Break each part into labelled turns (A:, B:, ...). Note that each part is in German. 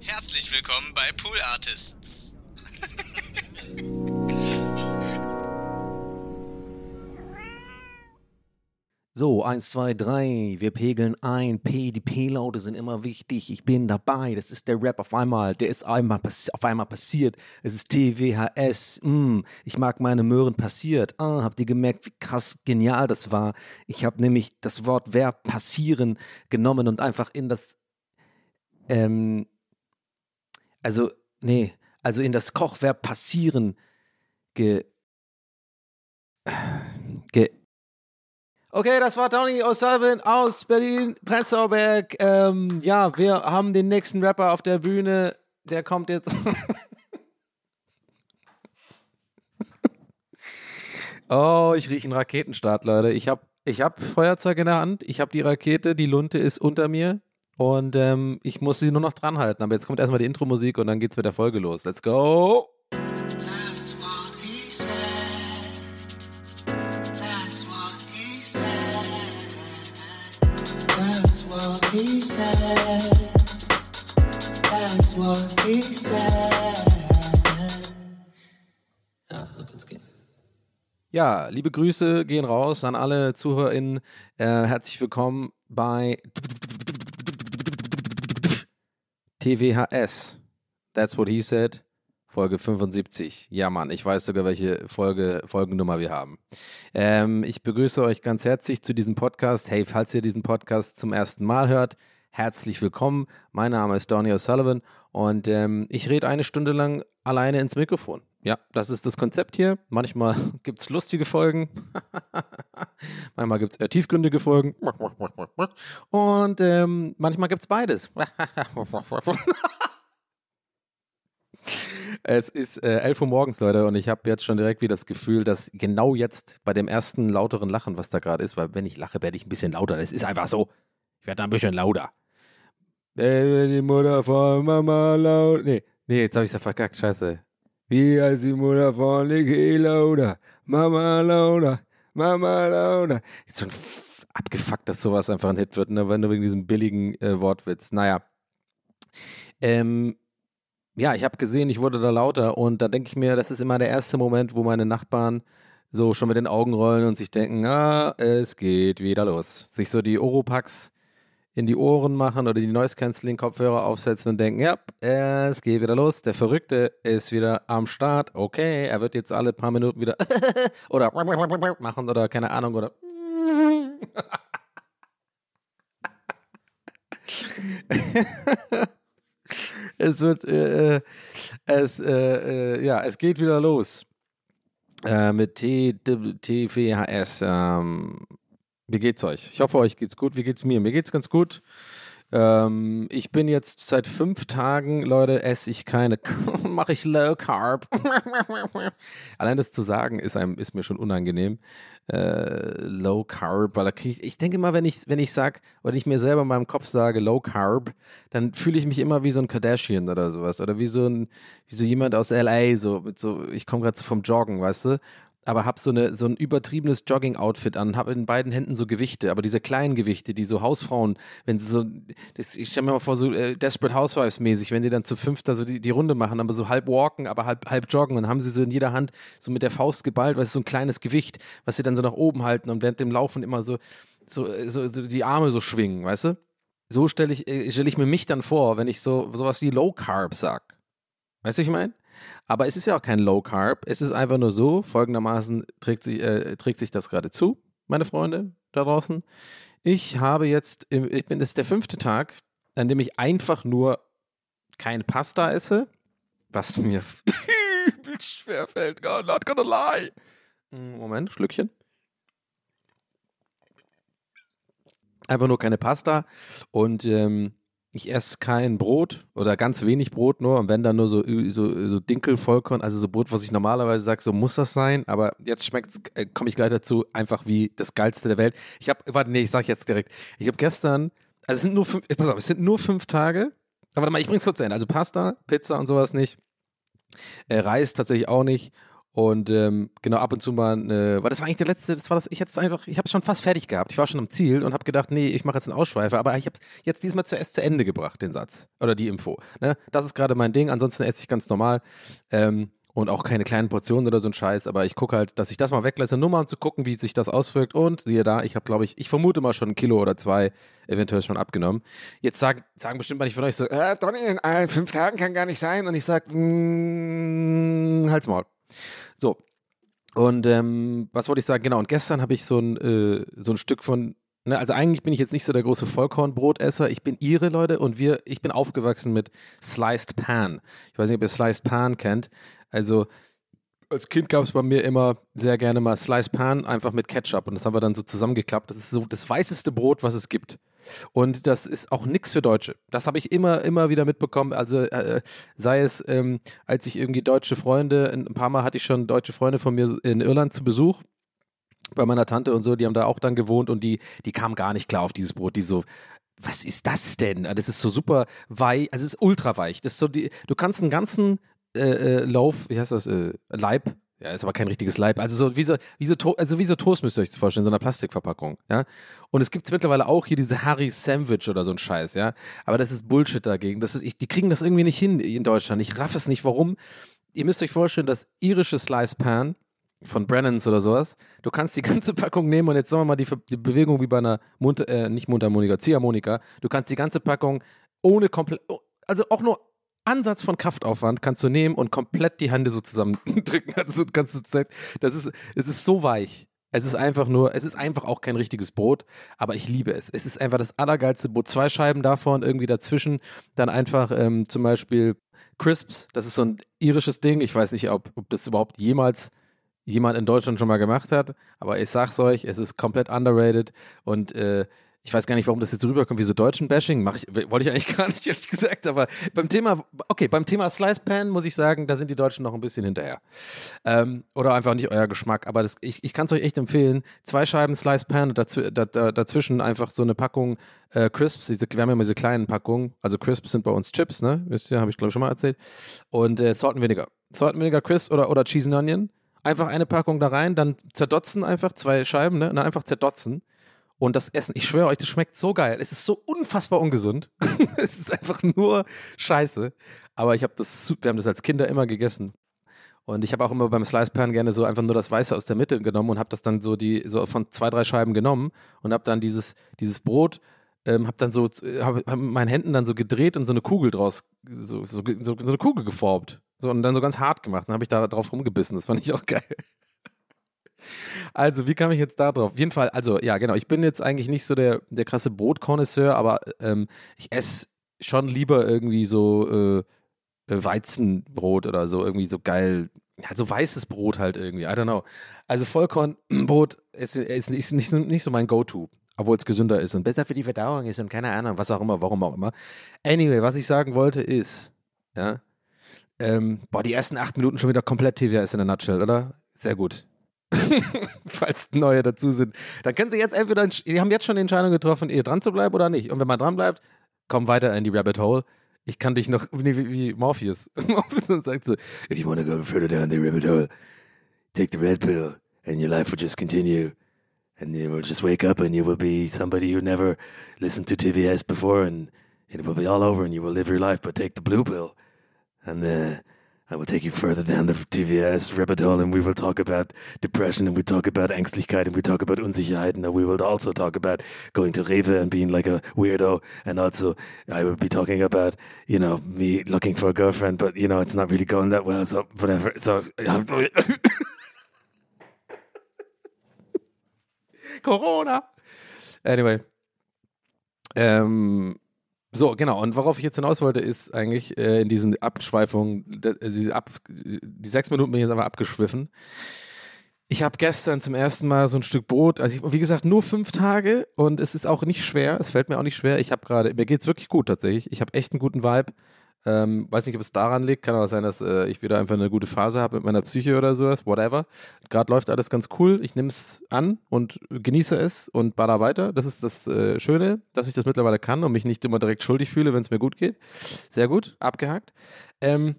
A: Herzlich willkommen bei Pool Artists.
B: So, eins, zwei, drei. Wir pegeln ein. P, die P-Laute sind immer wichtig. Ich bin dabei. Das ist der Rap auf einmal. Der ist einmal auf einmal passiert. Es ist TWHS. Mm, ich mag meine Möhren passiert. Ah, habt ihr gemerkt, wie krass genial das war? Ich habe nämlich das Wort Verb passieren genommen und einfach in das, ähm, also, nee, also in das Kochverb passieren ge, ge, Okay, das war Tony O'Sullivan aus Berlin, Prenzlauer Berg. Ähm, ja, wir haben den nächsten Rapper auf der Bühne. Der kommt jetzt. oh, ich rieche einen Raketenstart, Leute. Ich habe ich hab Feuerzeug in der Hand. Ich habe die Rakete, die Lunte ist unter mir. Und ähm, ich muss sie nur noch dran halten. Aber jetzt kommt erstmal die Intro-Musik und dann geht's mit der Folge los. Let's go!
C: Ja, so kann's gehen.
B: Ja, liebe Grüße gehen raus an alle ZuhörerInnen. Äh, herzlich willkommen bei TWHS. That's what he said. Folge 75. Ja, Mann, ich weiß sogar, welche Folge, Folgennummer wir haben. Ähm, ich begrüße euch ganz herzlich zu diesem Podcast. Hey, falls ihr diesen Podcast zum ersten Mal hört, herzlich willkommen. Mein Name ist Donny O'Sullivan und ähm, ich rede eine Stunde lang alleine ins Mikrofon. Ja, das ist das Konzept hier. Manchmal gibt es lustige Folgen. manchmal gibt es äh, tiefgründige Folgen. Und ähm, manchmal gibt es beides. Es ist äh, 11 Uhr morgens, Leute, und ich habe jetzt schon direkt wieder das Gefühl, dass genau jetzt bei dem ersten lauteren Lachen, was da gerade ist, weil wenn ich lache, werde ich ein bisschen lauter. Das ist einfach so. Ich werde ein bisschen lauter. Äh, Die Mutter von Mama laut. Nee, nee, jetzt habe ich es ja verkackt. Scheiße. Wie heißt die Mutter von Niki Lauda? Mama Lauda, Mama Lauda. Ist schon abgefuckt, dass sowas einfach ein Hit wird, ne? wenn du wegen diesem billigen äh, Wortwitz. Naja. Ähm, ja, ich habe gesehen, ich wurde da lauter und da denke ich mir, das ist immer der erste Moment, wo meine Nachbarn so schon mit den Augen rollen und sich denken, ah, es geht wieder los. Sich so die Oropax in die Ohren machen oder die Noise-Canceling-Kopfhörer aufsetzen und denken, ja, es geht wieder los. Der Verrückte ist wieder am Start. Okay, er wird jetzt alle paar Minuten wieder oder machen oder keine Ahnung oder es wird, äh, äh, es, äh, äh, ja, es geht wieder los äh, mit T, D, TVHS. Ähm, wie geht's euch? Ich hoffe, euch geht's gut. Wie geht's mir? Mir geht's ganz gut. Ähm, ich bin jetzt seit fünf Tagen, Leute, esse ich keine, mache ich Low Carb. Allein das zu sagen ist einem, ist mir schon unangenehm. Äh, Low Carb, weil da krieg ich, ich denke immer, wenn ich, wenn ich sag, oder ich mir selber in meinem Kopf sage Low Carb, dann fühle ich mich immer wie so ein Kardashian oder sowas. Oder wie so ein, wie so jemand aus LA, so mit so, ich komme gerade so vom Joggen, weißt du? Aber habe so, so ein übertriebenes Jogging-Outfit an, habe in beiden Händen so Gewichte, aber diese kleinen Gewichte, die so Hausfrauen, wenn sie so, das, ich stelle mir mal vor, so äh, Desperate Housewives-mäßig, wenn die dann zu fünfter so die, die Runde machen, aber so halb walken, aber halb, halb joggen und haben sie so in jeder Hand so mit der Faust geballt, was ist so ein kleines Gewicht, was sie dann so nach oben halten und während dem Laufen immer so, so, so, so die Arme so schwingen, weißt du? So stelle ich, äh, stell ich mir mich dann vor, wenn ich so sowas wie Low Carb sag. Weißt du, ich meine? Aber es ist ja auch kein Low Carb. Es ist einfach nur so, folgendermaßen trägt sich, äh, trägt sich das gerade zu, meine Freunde da draußen. Ich habe jetzt, ich bin, das ist der fünfte Tag, an dem ich einfach nur kein Pasta esse, was mir übel schwer fällt. God, not gonna lie. Moment, Schlückchen. Einfach nur keine Pasta. Und ähm, ich esse kein Brot oder ganz wenig Brot nur. Und wenn dann nur so, so, so Dinkel-Vollkorn, also so Brot, was ich normalerweise sage, so muss das sein. Aber jetzt schmeckt äh, komme ich gleich dazu, einfach wie das Geilste der Welt. Ich habe, warte, nee, ich sage jetzt direkt. Ich habe gestern, also es sind nur fünf, pass auf, es sind nur fünf Tage. Aber warte mal, ich bring's kurz zu Ende. Also Pasta, Pizza und sowas nicht. Äh, Reis tatsächlich auch nicht. Und ähm, genau ab und zu mal, äh, weil das war eigentlich der letzte, das war das, ich hätte es einfach, ich habe schon fast fertig gehabt. Ich war schon am Ziel und habe gedacht, nee, ich mache jetzt einen Ausschweifer, aber ich habe es jetzt diesmal zuerst zu Ende gebracht, den Satz oder die Info. Ne? Das ist gerade mein Ding, ansonsten esse ich ganz normal. Ähm, und auch keine kleinen Portionen oder so ein Scheiß, aber ich gucke halt, dass ich das mal weglasse, nur mal um zu gucken, wie sich das auswirkt. Und siehe da, ich habe, glaube ich, ich vermute mal schon ein Kilo oder zwei eventuell schon abgenommen. Jetzt sagen, sagen bestimmt manche von euch so, äh, Donny, in fünf Tagen kann gar nicht sein. Und ich sage, mm, halt's Maul. So. Und ähm, was wollte ich sagen? Genau, und gestern habe ich so ein, äh, so ein Stück von Ne, also eigentlich bin ich jetzt nicht so der große Vollkornbrotesser. Ich bin ihre Leute und wir, ich bin aufgewachsen mit Sliced Pan. Ich weiß nicht, ob ihr Sliced Pan kennt. Also als Kind gab es bei mir immer sehr gerne mal Sliced Pan einfach mit Ketchup und das haben wir dann so zusammengeklappt. Das ist so das weißeste Brot, was es gibt. Und das ist auch nichts für Deutsche. Das habe ich immer, immer wieder mitbekommen. Also äh, sei es, ähm, als ich irgendwie deutsche Freunde, ein paar Mal hatte ich schon deutsche Freunde von mir in Irland zu Besuch bei meiner Tante und so, die haben da auch dann gewohnt und die, die kamen gar nicht klar auf dieses Brot. Die so, was ist das denn? Das ist so super weich, also es ist ultra weich. Das ist so die, du kannst einen ganzen äh, äh, Lauf, wie heißt das, äh, Leib, ja, ist aber kein richtiges Leib. Also so wie so, wie so, also wie so Toast müsst ihr euch vorstellen, so einer Plastikverpackung, ja. Und es gibt mittlerweile auch hier diese Harry Sandwich oder so ein Scheiß, ja. Aber das ist Bullshit dagegen. Das ist, ich, die kriegen das irgendwie nicht hin in Deutschland. Ich raff es nicht, warum. Ihr müsst euch vorstellen, das irische Slice Pan von Brennans oder sowas. Du kannst die ganze Packung nehmen und jetzt sagen wir mal die, die Bewegung wie bei einer Mund, äh, nicht Mundharmonika, Ziehharmonika. Du kannst die ganze Packung ohne komplett, also auch nur Ansatz von Kraftaufwand kannst du nehmen und komplett die Hände so zusammendrücken. Also ganze Zeit. Das ist, es ist so weich. Es ist einfach nur, es ist einfach auch kein richtiges Brot, aber ich liebe es. Es ist einfach das allergeilste Brot. Zwei Scheiben davon, irgendwie dazwischen. Dann einfach ähm, zum Beispiel Crisps. Das ist so ein irisches Ding. Ich weiß nicht, ob, ob das überhaupt jemals jemand in Deutschland schon mal gemacht hat, aber ich sag's euch, es ist komplett underrated und äh, ich weiß gar nicht, warum das jetzt rüberkommt wie so deutschen Bashing. Mach ich, wollte ich eigentlich gar nicht, ehrlich gesagt. Aber beim Thema, okay, beim Thema Slice Pan muss ich sagen, da sind die Deutschen noch ein bisschen hinterher. Ähm, oder einfach nicht euer Geschmack. Aber das, ich, ich kann es euch echt empfehlen. Zwei Scheiben Slice Pan und dazw dazwischen einfach so eine Packung äh, Crisps. Diese, wir haben ja immer diese kleinen Packungen. Also Crisps sind bei uns Chips, ne? Wisst ihr, habe ich glaube ich schon mal erzählt. Und äh, Salt Vinegar. Salt Vinegar Crisps oder, oder Cheese and Onion einfach eine Packung da rein, dann zerdotzen einfach, zwei Scheiben, ne? Und dann einfach zerdotzen. Und das Essen, ich schwöre euch, das schmeckt so geil. Es ist so unfassbar ungesund. es ist einfach nur Scheiße. Aber ich habe das, wir haben das als Kinder immer gegessen. Und ich habe auch immer beim Slice Pan gerne so einfach nur das Weiße aus der Mitte genommen und habe das dann so die so von zwei drei Scheiben genommen und habe dann dieses dieses Brot ähm, habe dann so habe hab mit meinen Händen dann so gedreht und so eine Kugel draus so, so, so, so eine Kugel geformt so, und dann so ganz hart gemacht. Dann habe ich da drauf rumgebissen. Das fand ich auch geil. Also, wie kam ich jetzt da drauf? Auf jeden Fall, also, ja, genau. Ich bin jetzt eigentlich nicht so der, der krasse Brotkonnoisseur, aber ähm, ich esse schon lieber irgendwie so äh, äh, Weizenbrot oder so, irgendwie so geil. Ja, so weißes Brot halt irgendwie. I don't know. Also, Vollkornbrot ist, ist, nicht, nicht so mein Go-To obwohl es gesünder ist und besser für die Verdauung ist und keine Ahnung, was auch immer, warum auch immer. Anyway, was ich sagen wollte ist, ja, ähm, boah, die ersten acht Minuten schon wieder komplett TWS in der Nutshell, oder? Sehr gut. Falls neue dazu sind. Dann können Sie jetzt entweder, die haben jetzt schon die Entscheidung getroffen, ihr dran zu bleiben oder nicht. Und wenn man dran bleibt, komm weiter in die Rabbit Hole. Ich kann dich noch, wie, wie, wie Morpheus. Morpheus sagt so, if you want to go further down the rabbit hole, take the red pill and your life will just continue. And you will just wake up and you will be somebody who never listened to TVS before and it will be all over and you will live your life, but take the blue pill and uh, I will take you further down the TVS rabbit hole, and we will talk about depression, and we talk about Ängstlichkeit, and we talk about Unsicherheit, and we will also talk about going to Rewe and being like a weirdo, and also I will be talking about you know me looking for a girlfriend, but you know it's not really going that well, so whatever. So. Corona. Anyway. Ähm, So, genau. Und worauf ich jetzt hinaus wollte, ist eigentlich äh, in diesen Abschweifungen, also die, ab, die sechs Minuten bin ich jetzt aber abgeschwiffen. Ich habe gestern zum ersten Mal so ein Stück Brot, also ich, wie gesagt, nur fünf Tage und es ist auch nicht schwer, es fällt mir auch nicht schwer. Ich habe gerade, mir geht's wirklich gut tatsächlich. Ich habe echt einen guten Vibe. Ähm, weiß nicht, ob es daran liegt, kann auch sein, dass äh, ich wieder einfach eine gute Phase habe mit meiner Psyche oder sowas, whatever. Gerade läuft alles ganz cool, ich nehme es an und genieße es und baller weiter. Das ist das äh, Schöne, dass ich das mittlerweile kann und mich nicht immer direkt schuldig fühle, wenn es mir gut geht. Sehr gut, abgehakt. Ähm,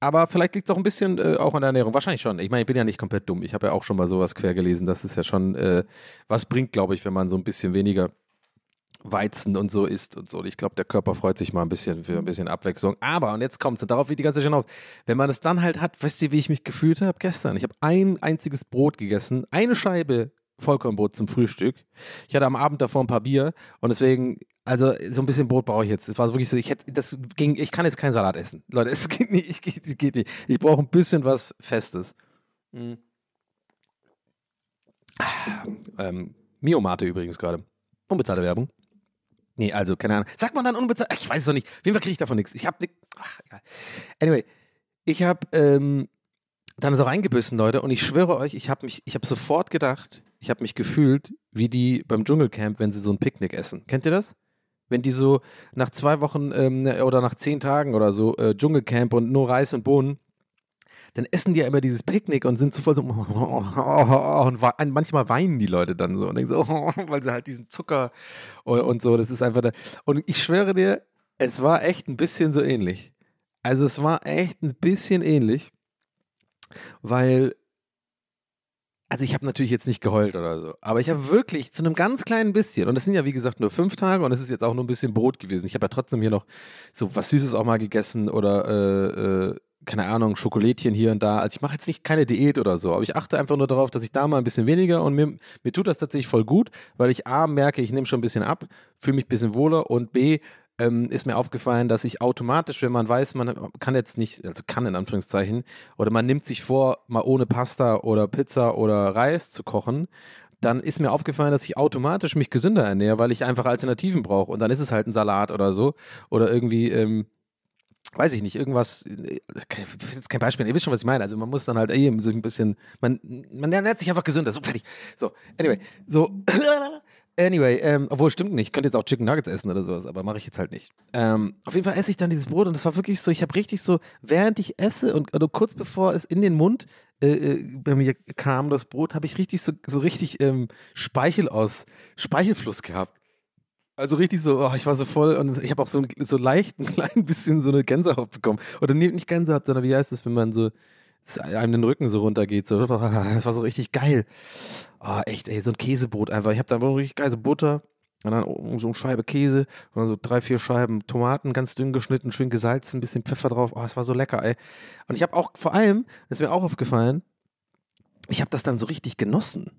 B: aber vielleicht liegt es auch ein bisschen äh, auch an der Ernährung. Wahrscheinlich schon. Ich meine, ich bin ja nicht komplett dumm. Ich habe ja auch schon mal sowas quer gelesen. Das ist ja schon, äh, was bringt, glaube ich, wenn man so ein bisschen weniger Weizen und so isst und so. Und ich glaube, der Körper freut sich mal ein bisschen für ein bisschen Abwechslung. Aber, und jetzt kommt es, darauf wie die ganze Zeit auf, wenn man es dann halt hat, weißt du, wie ich mich gefühlt habe gestern? Ich habe ein einziges Brot gegessen, eine Scheibe Vollkornbrot zum Frühstück. Ich hatte am Abend davor ein paar Bier und deswegen, also so ein bisschen Brot brauche ich jetzt. Es war wirklich so, ich hätte, das ging, ich kann jetzt keinen Salat essen. Leute, es geht nicht, ich, geht, geht nicht. Ich brauche ein bisschen was Festes. Mhm. Ähm, Miomate übrigens gerade. Unbezahlte Werbung. Nee, also, keine Ahnung. Sagt man dann unbezahlt? Ich weiß es doch nicht. Auf jeden Fall kriege ich davon nichts. Ich habe nichts. Anyway, ich habe ähm, dann so reingebissen, Leute, und ich schwöre euch, ich habe mich, sofort gedacht, ich habe mich gefühlt wie die beim Dschungelcamp, wenn sie so ein Picknick essen. Kennt ihr das? Wenn die so nach zwei Wochen ähm, oder nach zehn Tagen oder so äh, Dschungelcamp und nur Reis und Bohnen, dann essen die ja immer dieses Picknick und sind so voll so und manchmal weinen die Leute dann so und denken so, weil sie halt diesen Zucker und so, das ist einfach da. Und ich schwöre dir, es war echt ein bisschen so ähnlich. Also es war echt ein bisschen ähnlich, weil also ich habe natürlich jetzt nicht geheult oder so, aber ich habe wirklich zu einem ganz kleinen bisschen, und es sind ja wie gesagt nur fünf Tage und es ist jetzt auch nur ein bisschen Brot gewesen. Ich habe ja trotzdem hier noch so was Süßes auch mal gegessen oder äh, äh, keine Ahnung, Schokolädchen hier und da. Also ich mache jetzt nicht keine Diät oder so, aber ich achte einfach nur darauf, dass ich da mal ein bisschen weniger und mir, mir tut das tatsächlich voll gut, weil ich A merke, ich nehme schon ein bisschen ab, fühle mich ein bisschen wohler und B ähm, ist mir aufgefallen, dass ich automatisch, wenn man weiß, man kann jetzt nicht, also kann in Anführungszeichen, oder man nimmt sich vor, mal ohne Pasta oder Pizza oder Reis zu kochen, dann ist mir aufgefallen, dass ich automatisch mich gesünder ernähre, weil ich einfach Alternativen brauche. Und dann ist es halt ein Salat oder so. Oder irgendwie, ähm, weiß ich nicht, irgendwas, äh, jetzt kein Beispiel, ihr wisst schon, was ich meine. Also man muss dann halt eben so ein bisschen, man, man ernährt sich einfach gesünder, so fertig. So, anyway, so, anyway, ähm, obwohl stimmt nicht, ich könnte jetzt auch Chicken Nuggets essen oder sowas, aber mache ich jetzt halt nicht. Ähm, auf jeden Fall esse ich dann dieses Brot und das war wirklich so, ich habe richtig so, während ich esse und also kurz bevor es in den Mund äh, äh bei mir kam, das Brot, habe ich richtig so, so richtig ähm, Speichel aus, Speichelfluss gehabt. Also richtig so, oh, ich war so voll und ich habe auch so, so leicht ein klein bisschen so eine Gänsehaut bekommen. Oder nicht Gänsehaut, sondern wie heißt das, wenn man so einem den Rücken so runtergeht. So. Das war so richtig geil. Oh, echt, ey, so ein Käsebrot einfach. Ich habe da einfach richtig geile Butter und dann so eine Scheibe Käse und dann so drei, vier Scheiben Tomaten, ganz dünn geschnitten, schön gesalzen, ein bisschen Pfeffer drauf. Oh, es war so lecker, ey. Und ich habe auch, vor allem, das ist mir auch aufgefallen, ich habe das dann so richtig genossen.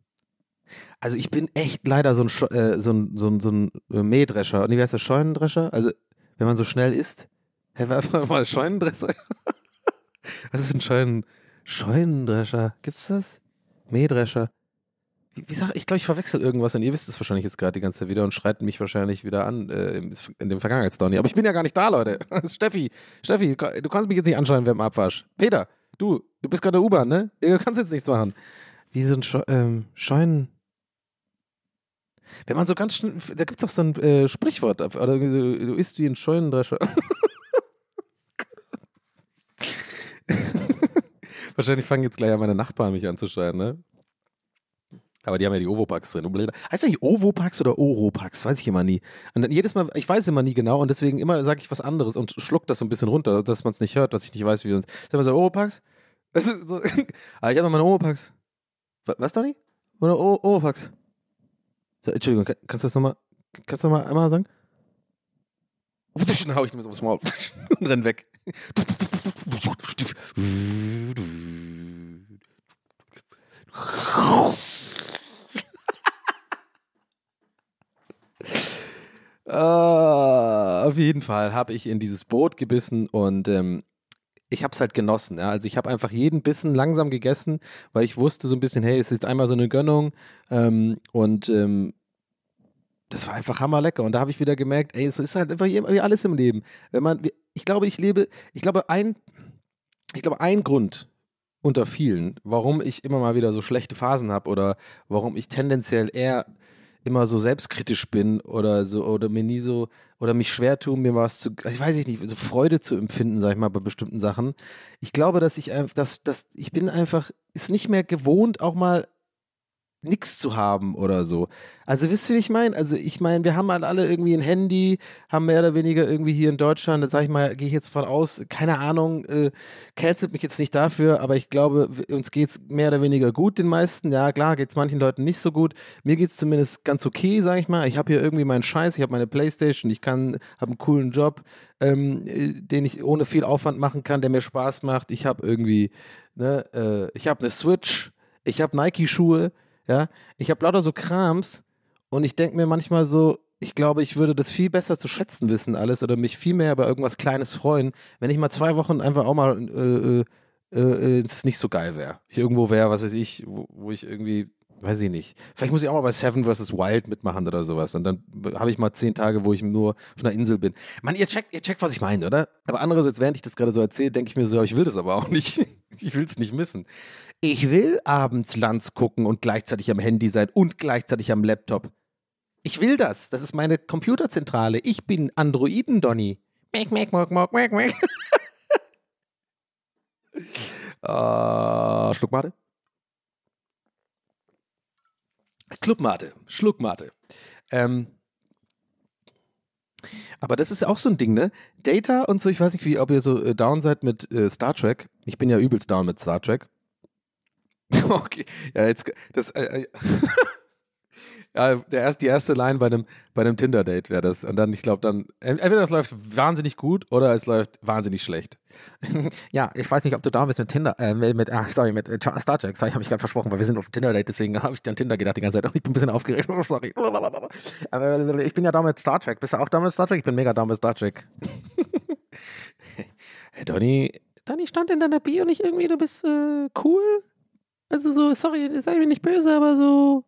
B: Also ich bin echt leider so ein, Sch äh, so ein, so ein, so ein äh, Mähdrescher. Und wie heißt das? Scheunendrescher? Also, wenn man so schnell isst. Hä, war mal Scheunendrescher? Was ist ein Scheuen Scheunendrescher? Gibt's das? Mähdrescher? Wie, wie sag ich, glaube, ich verwechsel irgendwas und ihr wisst es wahrscheinlich jetzt gerade die ganze Zeit wieder und schreit mich wahrscheinlich wieder an äh, in dem Vergangenheitsdonny. Aber ich bin ja gar nicht da, Leute. Steffi, Steffi, du kannst mich jetzt nicht anschreien während dem Abwasch. Peter, du, du bist gerade U-Bahn, ne? Du kannst jetzt nichts machen. Wie so ein Sche ähm, Scheun. Wenn man so ganz schnell, da gibt es doch so ein äh, Sprichwort, oder du isst wie ein Scheunendrescher. Wahrscheinlich fangen jetzt gleich an meine Nachbarn mich anzuschreien, ne? Aber die haben ja die Ovopax drin. Heißt eigentlich Ovopax oder Oropax? Weiß ich immer nie. Und dann jedes Mal, ich weiß immer nie genau und deswegen immer sage ich was anderes und schluck das so ein bisschen runter, dass man es nicht hört, dass ich nicht weiß, wie sonst. Sag mal so? Das ist so, ah, ich habe mal meine Oropax. Was, Donny? Oder Oropax? Entschuldigung, kannst du das nochmal, kannst du noch mal einmal sagen? Dann hau ich mir so aufs Maul und renn weg. Uh, auf jeden Fall habe ich in dieses Boot gebissen und ähm, ich habe es halt genossen. Ja? Also ich habe einfach jeden Bissen langsam gegessen, weil ich wusste so ein bisschen, hey, es ist einmal so eine Gönnung ähm, und ähm, das war einfach hammerlecker. Und da habe ich wieder gemerkt, ey, es ist halt einfach wie alles im Leben. Wenn man, ich glaube, ich lebe, ich glaube, ein, ich glaube, ein Grund, unter vielen, warum ich immer mal wieder so schlechte Phasen habe oder warum ich tendenziell eher immer so selbstkritisch bin oder so oder mir nie so oder mich schwer tue, mir was zu, ich weiß ich nicht, so Freude zu empfinden, sag ich mal, bei bestimmten Sachen. Ich glaube, dass ich einfach, dass, dass ich bin einfach, ist nicht mehr gewohnt, auch mal nichts zu haben oder so. Also wisst ihr, wie ich meine? Also ich meine, wir haben halt alle irgendwie ein Handy, haben mehr oder weniger irgendwie hier in Deutschland, da sag ich mal, gehe ich jetzt von aus, keine Ahnung, äh, cancelt mich jetzt nicht dafür, aber ich glaube, uns geht's mehr oder weniger gut, den meisten. Ja, klar, geht's manchen Leuten nicht so gut. Mir geht's zumindest ganz okay, sag ich mal. Ich habe hier irgendwie meinen Scheiß, ich habe meine Playstation, ich kann, habe einen coolen Job, ähm, äh, den ich ohne viel Aufwand machen kann, der mir Spaß macht. Ich habe irgendwie, ne, äh, ich habe eine Switch, ich habe Nike-Schuhe, ja, ich habe lauter so Krams und ich denke mir manchmal so, ich glaube, ich würde das viel besser zu schätzen wissen alles oder mich viel mehr über irgendwas Kleines freuen, wenn ich mal zwei Wochen einfach auch mal äh, äh, äh, es nicht so geil wäre. Ich irgendwo wäre, was weiß ich, wo, wo ich irgendwie, weiß ich nicht. Vielleicht muss ich auch mal bei Seven vs. Wild mitmachen oder sowas und dann habe ich mal zehn Tage, wo ich nur auf einer Insel bin. Mann, ihr checkt, ihr checkt, was ich meine, oder? Aber andererseits, während ich das gerade so erzähle, denke ich mir so, ich will das aber auch nicht. Ich will es nicht missen. Ich will abends Lanz gucken und gleichzeitig am Handy sein und gleichzeitig am Laptop. Ich will das. Das ist meine Computerzentrale. Ich bin Androiden, Donny. Meck, meck, mock, mock, meck, meck. äh, Schluckmate? Clubmate. Schluckmate. Ähm, aber das ist ja auch so ein Ding, ne? Data und so, ich weiß nicht, wie, ob ihr so äh, down seid mit äh, Star Trek. Ich bin ja übelst down mit Star Trek. okay, ja, jetzt, das, äh, äh, ja, der erst, die erste Line bei einem, bei einem Tinder-Date wäre das. Und dann, ich glaube, dann, entweder das läuft wahnsinnig gut oder es läuft wahnsinnig schlecht. ja, ich weiß nicht, ob du da bist mit Tinder, äh, mit, ah, sorry, mit äh, Star Trek. Sorry, habe ich gerade versprochen, weil wir sind auf Tinder-Date, deswegen habe ich an Tinder gedacht die ganze Zeit. Oh, ich bin ein bisschen aufgeregt, oh, sorry. Aber ich bin ja da mit Star Trek. Bist du auch da mit Star Trek? Ich bin mega da mit Star Trek. hey, Donny, Donny stand in deiner Bio nicht irgendwie, du bist äh, cool? Also so, sorry, sei mir nicht böse, aber so,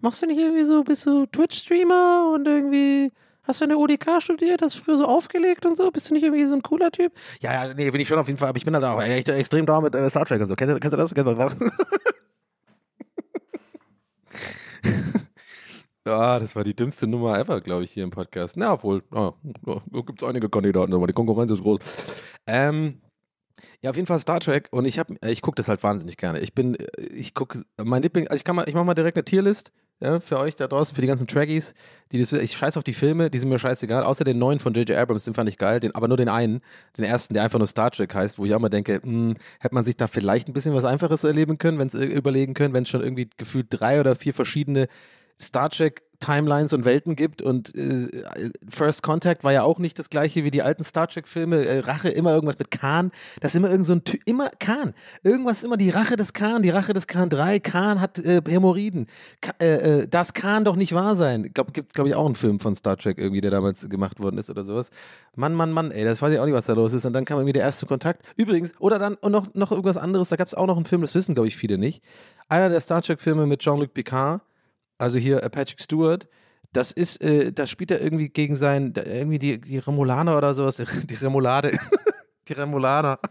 B: machst du nicht irgendwie so, bist du Twitch-Streamer und irgendwie hast du in der ODK studiert, hast früher so aufgelegt und so, bist du nicht irgendwie so ein cooler Typ? Ja, ja, nee, bin ich schon auf jeden Fall, aber ich bin halt auch echt extrem da mit äh, Star Trek und so. Kennst du, kennst du das? Kennst du das? Ah, das war die dümmste Nummer ever, glaube ich, hier im Podcast. Na, obwohl, ah, da gibt es einige Kandidaten, aber die Konkurrenz ist groß. Ähm, ja, auf jeden Fall Star Trek und ich habe, ich gucke das halt wahnsinnig gerne. Ich bin, äh, ich gucke, mein Liebling, also ich kann mal, ich mache mal direkt eine Tierlist, ja, für euch da draußen, für die ganzen Trekkies, die das, ich scheiß auf die Filme, die sind mir scheißegal, außer den neuen von J.J. Abrams, den fand ich geil, den, aber nur den einen, den ersten, der einfach nur Star Trek heißt, wo ich auch mal denke, hm, hätte man sich da vielleicht ein bisschen was Einfaches erleben können, wenn es überlegen können, wenn es schon irgendwie gefühlt drei oder vier verschiedene Star Trek Timelines und Welten gibt und äh, First Contact war ja auch nicht das gleiche wie die alten Star Trek Filme. Äh, Rache immer irgendwas mit Khan. Das ist immer irgend so ein Ty immer Khan. Irgendwas ist immer die Rache des Khan, die Rache des Khan 3. Khan hat äh, Hämorrhoiden. Ka äh, äh, das kann doch nicht wahr sein. Glaub, gibt glaube ich auch einen Film von Star Trek irgendwie, der damals gemacht worden ist oder sowas. Mann, Mann, Mann, ey, das weiß ich auch nicht, was da los ist. Und dann kam irgendwie der erste Kontakt. Übrigens, oder dann und noch, noch irgendwas anderes, da gab es auch noch einen Film, das wissen, glaube ich, viele nicht. Einer der Star Trek-Filme mit Jean-Luc Picard also hier äh, Patrick Stewart, das ist, äh, da spielt er irgendwie gegen sein, irgendwie die, die Remulaner oder sowas, die Remoulade, die Remulaner.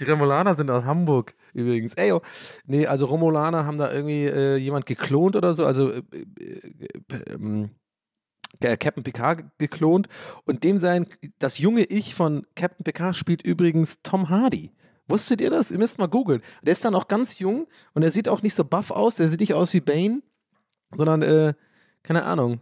B: Die Remulaner sind aus Hamburg übrigens. Ey, oh. nee, also Romulaner haben da irgendwie äh, jemand geklont oder so, also äh, äh, ähm, äh, Captain Picard geklont und dem sein, das junge Ich von Captain Picard spielt übrigens Tom Hardy. Wusstet ihr das? Ihr müsst mal googeln. Der ist dann auch ganz jung und er sieht auch nicht so buff aus, der sieht nicht aus wie Bane, sondern, äh, keine Ahnung.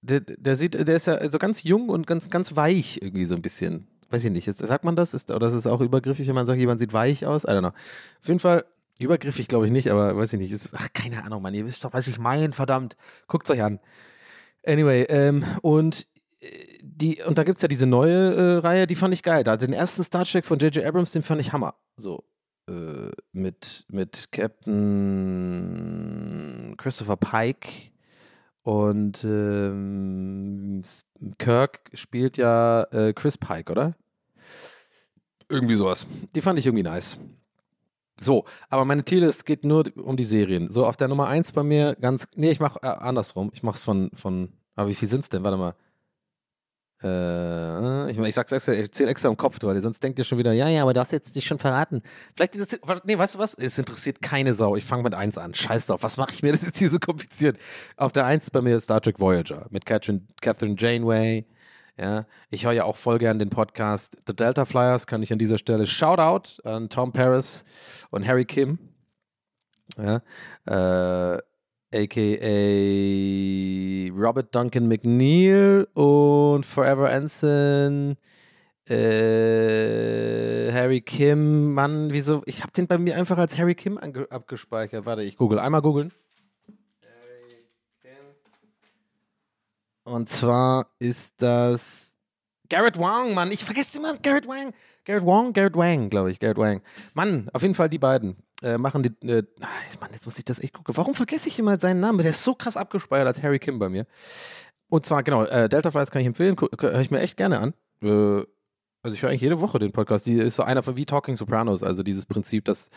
B: Der, der sieht, der ist ja so ganz jung und ganz, ganz weich irgendwie so ein bisschen. Weiß ich nicht, jetzt, sagt man das? Ist, oder ist es auch übergriffig, wenn man sagt, jemand sieht weich aus? I don't know. Auf jeden Fall, übergriffig glaube ich nicht, aber weiß ich nicht. Ist, ach, keine Ahnung, Mann, ihr wisst doch, was ich meine, verdammt. Guckt euch an. Anyway, ähm, und äh, die, und da gibt es ja diese neue äh, Reihe, die fand ich geil. Da den ersten Star Trek von J.J. Abrams, den fand ich Hammer. So, äh, mit, mit Captain Christopher Pike und ähm, Kirk spielt ja äh, Chris Pike, oder? Irgendwie sowas. Die fand ich irgendwie nice. So, aber meine Tierlist geht nur um die Serien. So, auf der Nummer 1 bei mir ganz. Nee, ich mach äh, andersrum. Ich mach's von, von. Aber wie viel sind's denn? Warte mal. Äh, ich, ich sag's extra, ich erzähl extra im Kopf, weil sonst denkt ihr schon wieder, ja, ja, aber du hast jetzt dich schon verraten. Vielleicht es, nee, weißt du was? Es interessiert keine Sau. Ich fange mit eins an. Scheiß drauf. Was mache ich mir das jetzt hier so kompliziert? Auf der eins ist bei mir Star Trek Voyager mit Catherine, Catherine Janeway. Ja, ich höre ja auch voll gern den Podcast The Delta Flyers, kann ich an dieser Stelle Shoutout an Tom Paris und Harry Kim. Ja, äh, aka Robert Duncan McNeil und Forever Anson, äh, Harry Kim. Mann, wieso? Ich habe den bei mir einfach als Harry Kim abgespeichert. Warte, ich google. Einmal googeln. Und zwar ist das Garrett Wang, Mann. Ich vergesse immer Garrett Wang. Garrett Wang, Garrett Wang, glaube ich. Garrett Wang. Mann, auf jeden Fall die beiden. Äh, machen die. Äh, ah, Mann, jetzt muss ich das echt gucken. Warum vergesse ich immer seinen Namen? Der ist so krass abgespeichert als Harry Kim bei mir. Und zwar, genau, äh, Delta Flies kann ich empfehlen. Höre ich mir echt gerne an. Äh, also ich höre eigentlich jede Woche den Podcast. Die ist so einer von wie Talking Sopranos, also dieses Prinzip, dass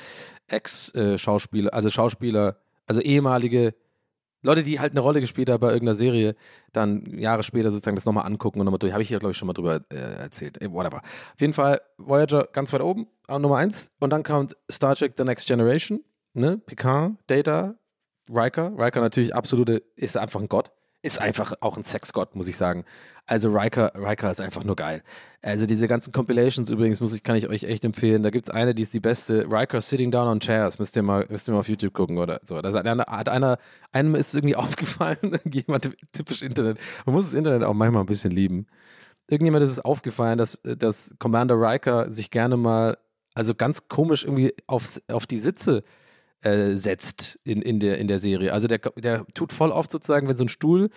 B: Ex-Schauspieler, also Schauspieler, also ehemalige Leute, die halt eine Rolle gespielt haben bei irgendeiner Serie, dann Jahre später sozusagen das nochmal angucken und nochmal durch. Habe ich hier, glaube ich, schon mal drüber äh, erzählt. Äh, whatever. Auf jeden Fall Voyager ganz weit oben, äh, Nummer eins. Und dann kommt Star Trek The Next Generation, ne? Picard, Data, Riker. Riker natürlich absolute, ist einfach ein Gott. Ist einfach auch ein Sexgott, muss ich sagen. Also Riker, Riker ist einfach nur geil. Also diese ganzen Compilations übrigens muss ich, kann ich euch echt empfehlen. Da gibt es eine, die ist die beste. Riker Sitting Down on Chairs. Müsst ihr mal, müsst ihr mal auf YouTube gucken oder so. Da hat einer, einem ist irgendwie aufgefallen, jemand typisch Internet. Man muss das Internet auch manchmal ein bisschen lieben. Irgendjemand ist es aufgefallen, dass, dass Commander Riker sich gerne mal, also ganz komisch irgendwie auf, auf die Sitze äh, setzt in, in, der, in der Serie. Also der, der tut voll oft sozusagen, wenn so ein Stuhl,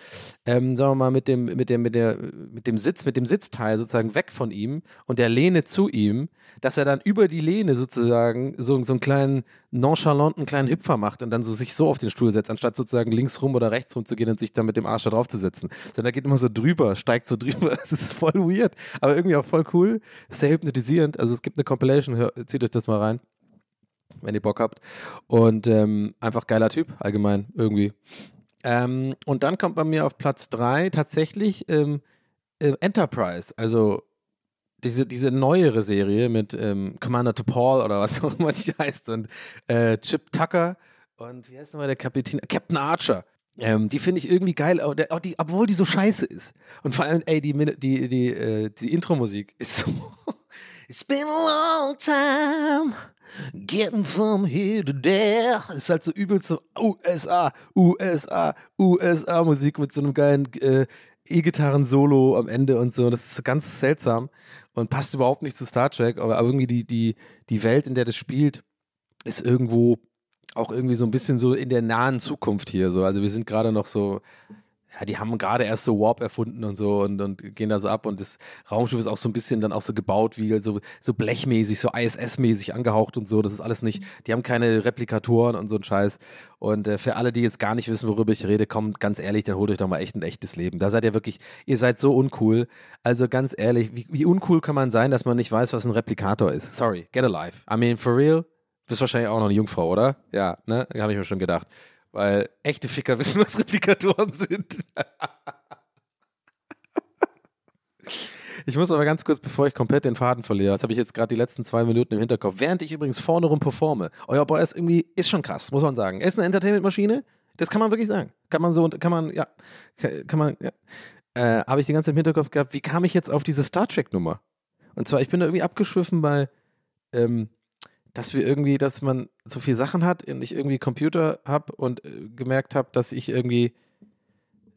B: ähm, sagen wir mal, mit dem, mit, dem, mit, der, mit dem Sitz, mit dem Sitzteil sozusagen weg von ihm und der Lehne zu ihm, dass er dann über die Lehne sozusagen so, so einen kleinen nonchalanten kleinen Hüpfer macht und dann so sich so auf den Stuhl setzt, anstatt sozusagen links rum oder rechts rum zu gehen und sich dann mit dem Arsch da drauf zu setzen. Sondern er geht immer so drüber, steigt so drüber. Das ist voll weird, aber irgendwie auch voll cool. Sehr hypnotisierend. Also es gibt eine Compilation, zieht euch das mal rein wenn ihr Bock habt. Und ähm, einfach geiler Typ, allgemein, irgendwie. Ähm, und dann kommt bei mir auf Platz 3 tatsächlich ähm, äh, Enterprise, also diese, diese neuere Serie mit ähm, Commander T'Pol oder was auch immer die heißt und äh, Chip Tucker und wie heißt nochmal der Kapitän? Captain Archer. Ähm, die finde ich irgendwie geil, auch die, obwohl die so scheiße ist. Und vor allem, ey, die, die, die, äh, die Intro-Musik ist so. It's been a long time getting from here to there. Ist halt so übelst so USA, USA, USA-Musik mit so einem geilen äh, E-Gitarren-Solo am Ende und so. Das ist so ganz seltsam und passt überhaupt nicht zu Star Trek, aber, aber irgendwie die, die, die Welt, in der das spielt, ist irgendwo auch irgendwie so ein bisschen so in der nahen Zukunft hier. So. Also wir sind gerade noch so, ja, die haben gerade erst so Warp erfunden und so und, und gehen da so ab und das Raumschiff ist auch so ein bisschen dann auch so gebaut wie so, so blechmäßig, so ISS-mäßig angehaucht und so. Das ist alles nicht, die haben keine Replikatoren und so ein Scheiß. Und äh, für alle, die jetzt gar nicht wissen, worüber ich rede, kommt ganz ehrlich, dann holt euch doch mal echt ein echtes Leben. Da seid ihr wirklich, ihr seid so uncool. Also ganz ehrlich, wie, wie uncool kann man sein, dass man nicht weiß, was ein Replikator ist? Sorry, get alive. I mean, for real? Du bist wahrscheinlich auch noch eine Jungfrau, oder? Ja, ne? Habe ich mir schon gedacht. Weil echte Ficker wissen, was Replikatoren sind. Ich muss aber ganz kurz, bevor ich komplett den Faden verliere, das habe ich jetzt gerade die letzten zwei Minuten im Hinterkopf, während ich übrigens vorne rum performe. Euer Boy ist irgendwie, ist schon krass, muss man sagen. Er ist eine Entertainment-Maschine, das kann man wirklich sagen. Kann man so, kann man, ja, kann, man, ja. Äh, habe ich die ganze Zeit im Hinterkopf gehabt, wie kam ich jetzt auf diese Star Trek-Nummer? Und zwar, ich bin da irgendwie abgeschwiffen bei, ähm, dass wir irgendwie, dass man so viele Sachen hat und ich irgendwie Computer habe und äh, gemerkt habe, dass ich irgendwie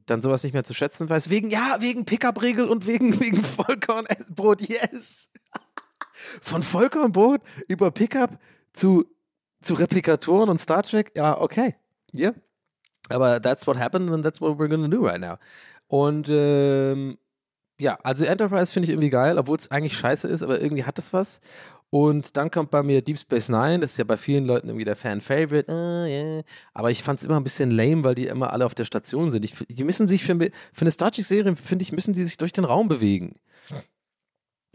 B: dann sowas nicht mehr zu schätzen weiß. Wegen, ja, wegen Pickup-Regel und wegen, wegen Vollkornbrot, yes. Von Vollkornbrot über Pickup zu, zu Replikatoren und Star Trek, ja, okay. Ja. Aber that's what happened and that's what we're gonna do right now. Und ähm, ja, also Enterprise finde ich irgendwie geil, obwohl es eigentlich scheiße ist, aber irgendwie hat es was. Und dann kommt bei mir Deep Space Nine, das ist ja bei vielen Leuten irgendwie der Fan-Favorite. Ah, yeah. Aber ich fand es immer ein bisschen lame, weil die immer alle auf der Station sind. Ich, die müssen sich für, für eine Star Trek-Serie, finde ich, müssen die sich durch den Raum bewegen.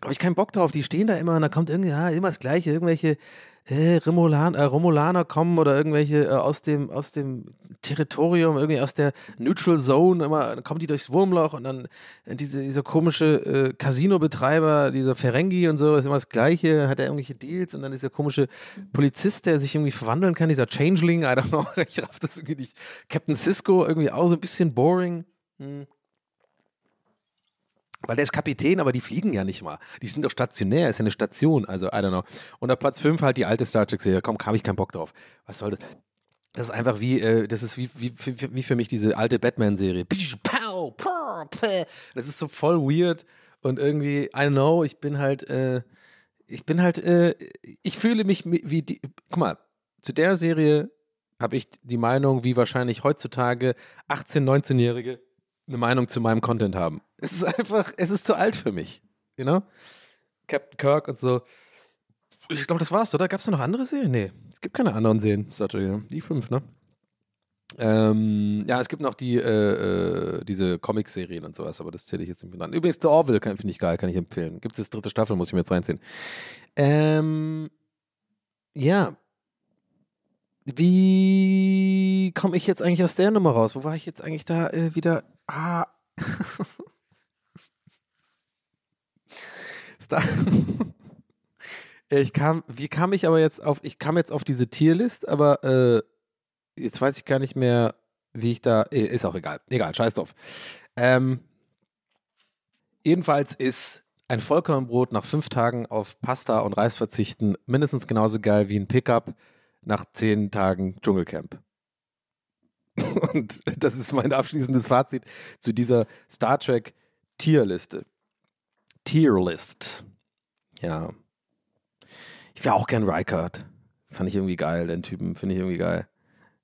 B: Habe ich keinen Bock drauf. Die stehen da immer und da kommt irgendwie, ja, immer das Gleiche, irgendwelche äh, Romulan, äh, Romulaner kommen oder irgendwelche äh, aus dem aus dem Territorium, irgendwie aus der Neutral Zone, immer dann kommen die durchs Wurmloch und dann äh, diese, dieser komische äh, Casino-Betreiber, dieser Ferengi und so, ist immer das Gleiche, dann hat er irgendwelche Deals und dann dieser komische Polizist, der sich irgendwie verwandeln kann, dieser Changeling, I don't know, ich raff das irgendwie nicht. Captain Cisco, irgendwie auch so ein bisschen boring. Hm. Weil der ist Kapitän, aber die fliegen ja nicht mal. Die sind doch stationär, ist ja eine Station, also I don't know. Und auf Platz 5 halt die alte Star Trek-Serie. Komm, habe ich keinen Bock drauf. Was soll das? Das ist einfach wie, äh, das ist wie, wie, wie, für mich diese alte Batman-Serie. Das ist so voll weird und irgendwie, I know, ich bin halt, äh, ich bin halt, äh, ich fühle mich wie die, guck mal, zu der Serie habe ich die Meinung, wie wahrscheinlich heutzutage 18-, 19-Jährige eine Meinung zu meinem Content haben. Es ist einfach, es ist zu alt für mich. You know? Captain Kirk und so. Ich glaube, das war's, oder? Gab es noch andere Serien? Nee, es gibt keine anderen Serien. Die fünf, ne? Ähm, ja, es gibt noch die, äh, äh, diese Comic-Serien und sowas, aber das zähle ich jetzt nicht mehr dran. Übrigens, The Orville finde ich geil, kann ich empfehlen. Gibt es dritte Staffel, muss ich mir jetzt reinziehen. Ähm, ja. Wie komme ich jetzt eigentlich aus der Nummer raus? Wo war ich jetzt eigentlich da äh, wieder? Ah. Star ich kam, wie kam ich aber jetzt auf, ich kam jetzt auf diese Tierlist, aber äh, jetzt weiß ich gar nicht mehr, wie ich da, äh, ist auch egal, egal, scheiß drauf. Ähm, jedenfalls ist ein Vollkornbrot nach fünf Tagen auf Pasta und Reis verzichten mindestens genauso geil wie ein Pickup nach zehn Tagen Dschungelcamp. Und das ist mein abschließendes Fazit zu dieser Star Trek Tierliste. Tierlist. Ja. Ich wäre auch gern Rykard. Fand ich irgendwie geil, den Typen. Finde ich irgendwie geil.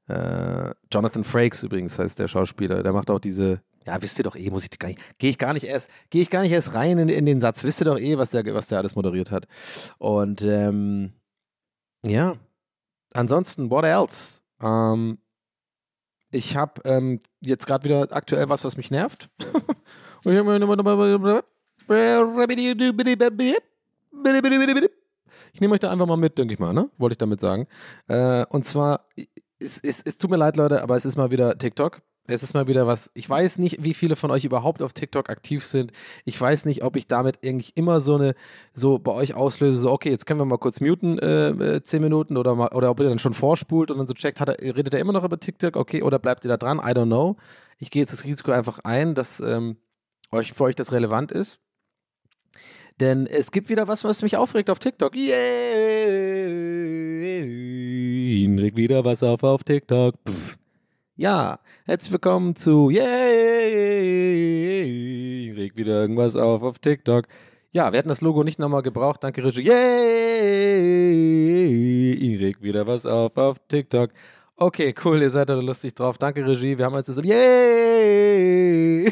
B: Äh, Jonathan Frakes übrigens heißt der Schauspieler. Der macht auch diese. Ja, wisst ihr doch eh, muss ich gar nicht. Gehe ich gar nicht erst, gehe ich gar nicht erst rein in, in, den Satz. Wisst ihr doch eh, was der, was der alles moderiert hat. Und ähm, ja. Ansonsten, what else? Ähm, ich habe ähm, jetzt gerade wieder aktuell was, was mich nervt. ich nehme euch da einfach mal mit, denke ich mal, ne? Wollte ich damit sagen. Äh, und zwar, es, es, es tut mir leid, Leute, aber es ist mal wieder TikTok es ist mal wieder was. Ich weiß nicht, wie viele von euch überhaupt auf TikTok aktiv sind. Ich weiß nicht, ob ich damit eigentlich immer so eine, so bei euch auslöse, so, okay, jetzt können wir mal kurz muten, äh, äh, zehn Minuten oder mal, oder ob ihr dann schon vorspult und dann so checkt, hat er, redet er immer noch über TikTok, okay, oder bleibt ihr da dran? I don't know. Ich gehe jetzt das Risiko einfach ein, dass ähm, euch, für euch das relevant ist. Denn es gibt wieder was, was mich aufregt auf TikTok. Yay! Regt wieder was auf auf TikTok. Pff. Ja, herzlich willkommen zu Yay! Reg wieder irgendwas auf auf TikTok. Ja, wir hätten das Logo nicht nochmal gebraucht. Danke, Regie. Yay! Reg wieder was auf auf TikTok. Okay, cool, ihr seid da lustig drauf. Danke, Regie. Wir haben jetzt so Yay!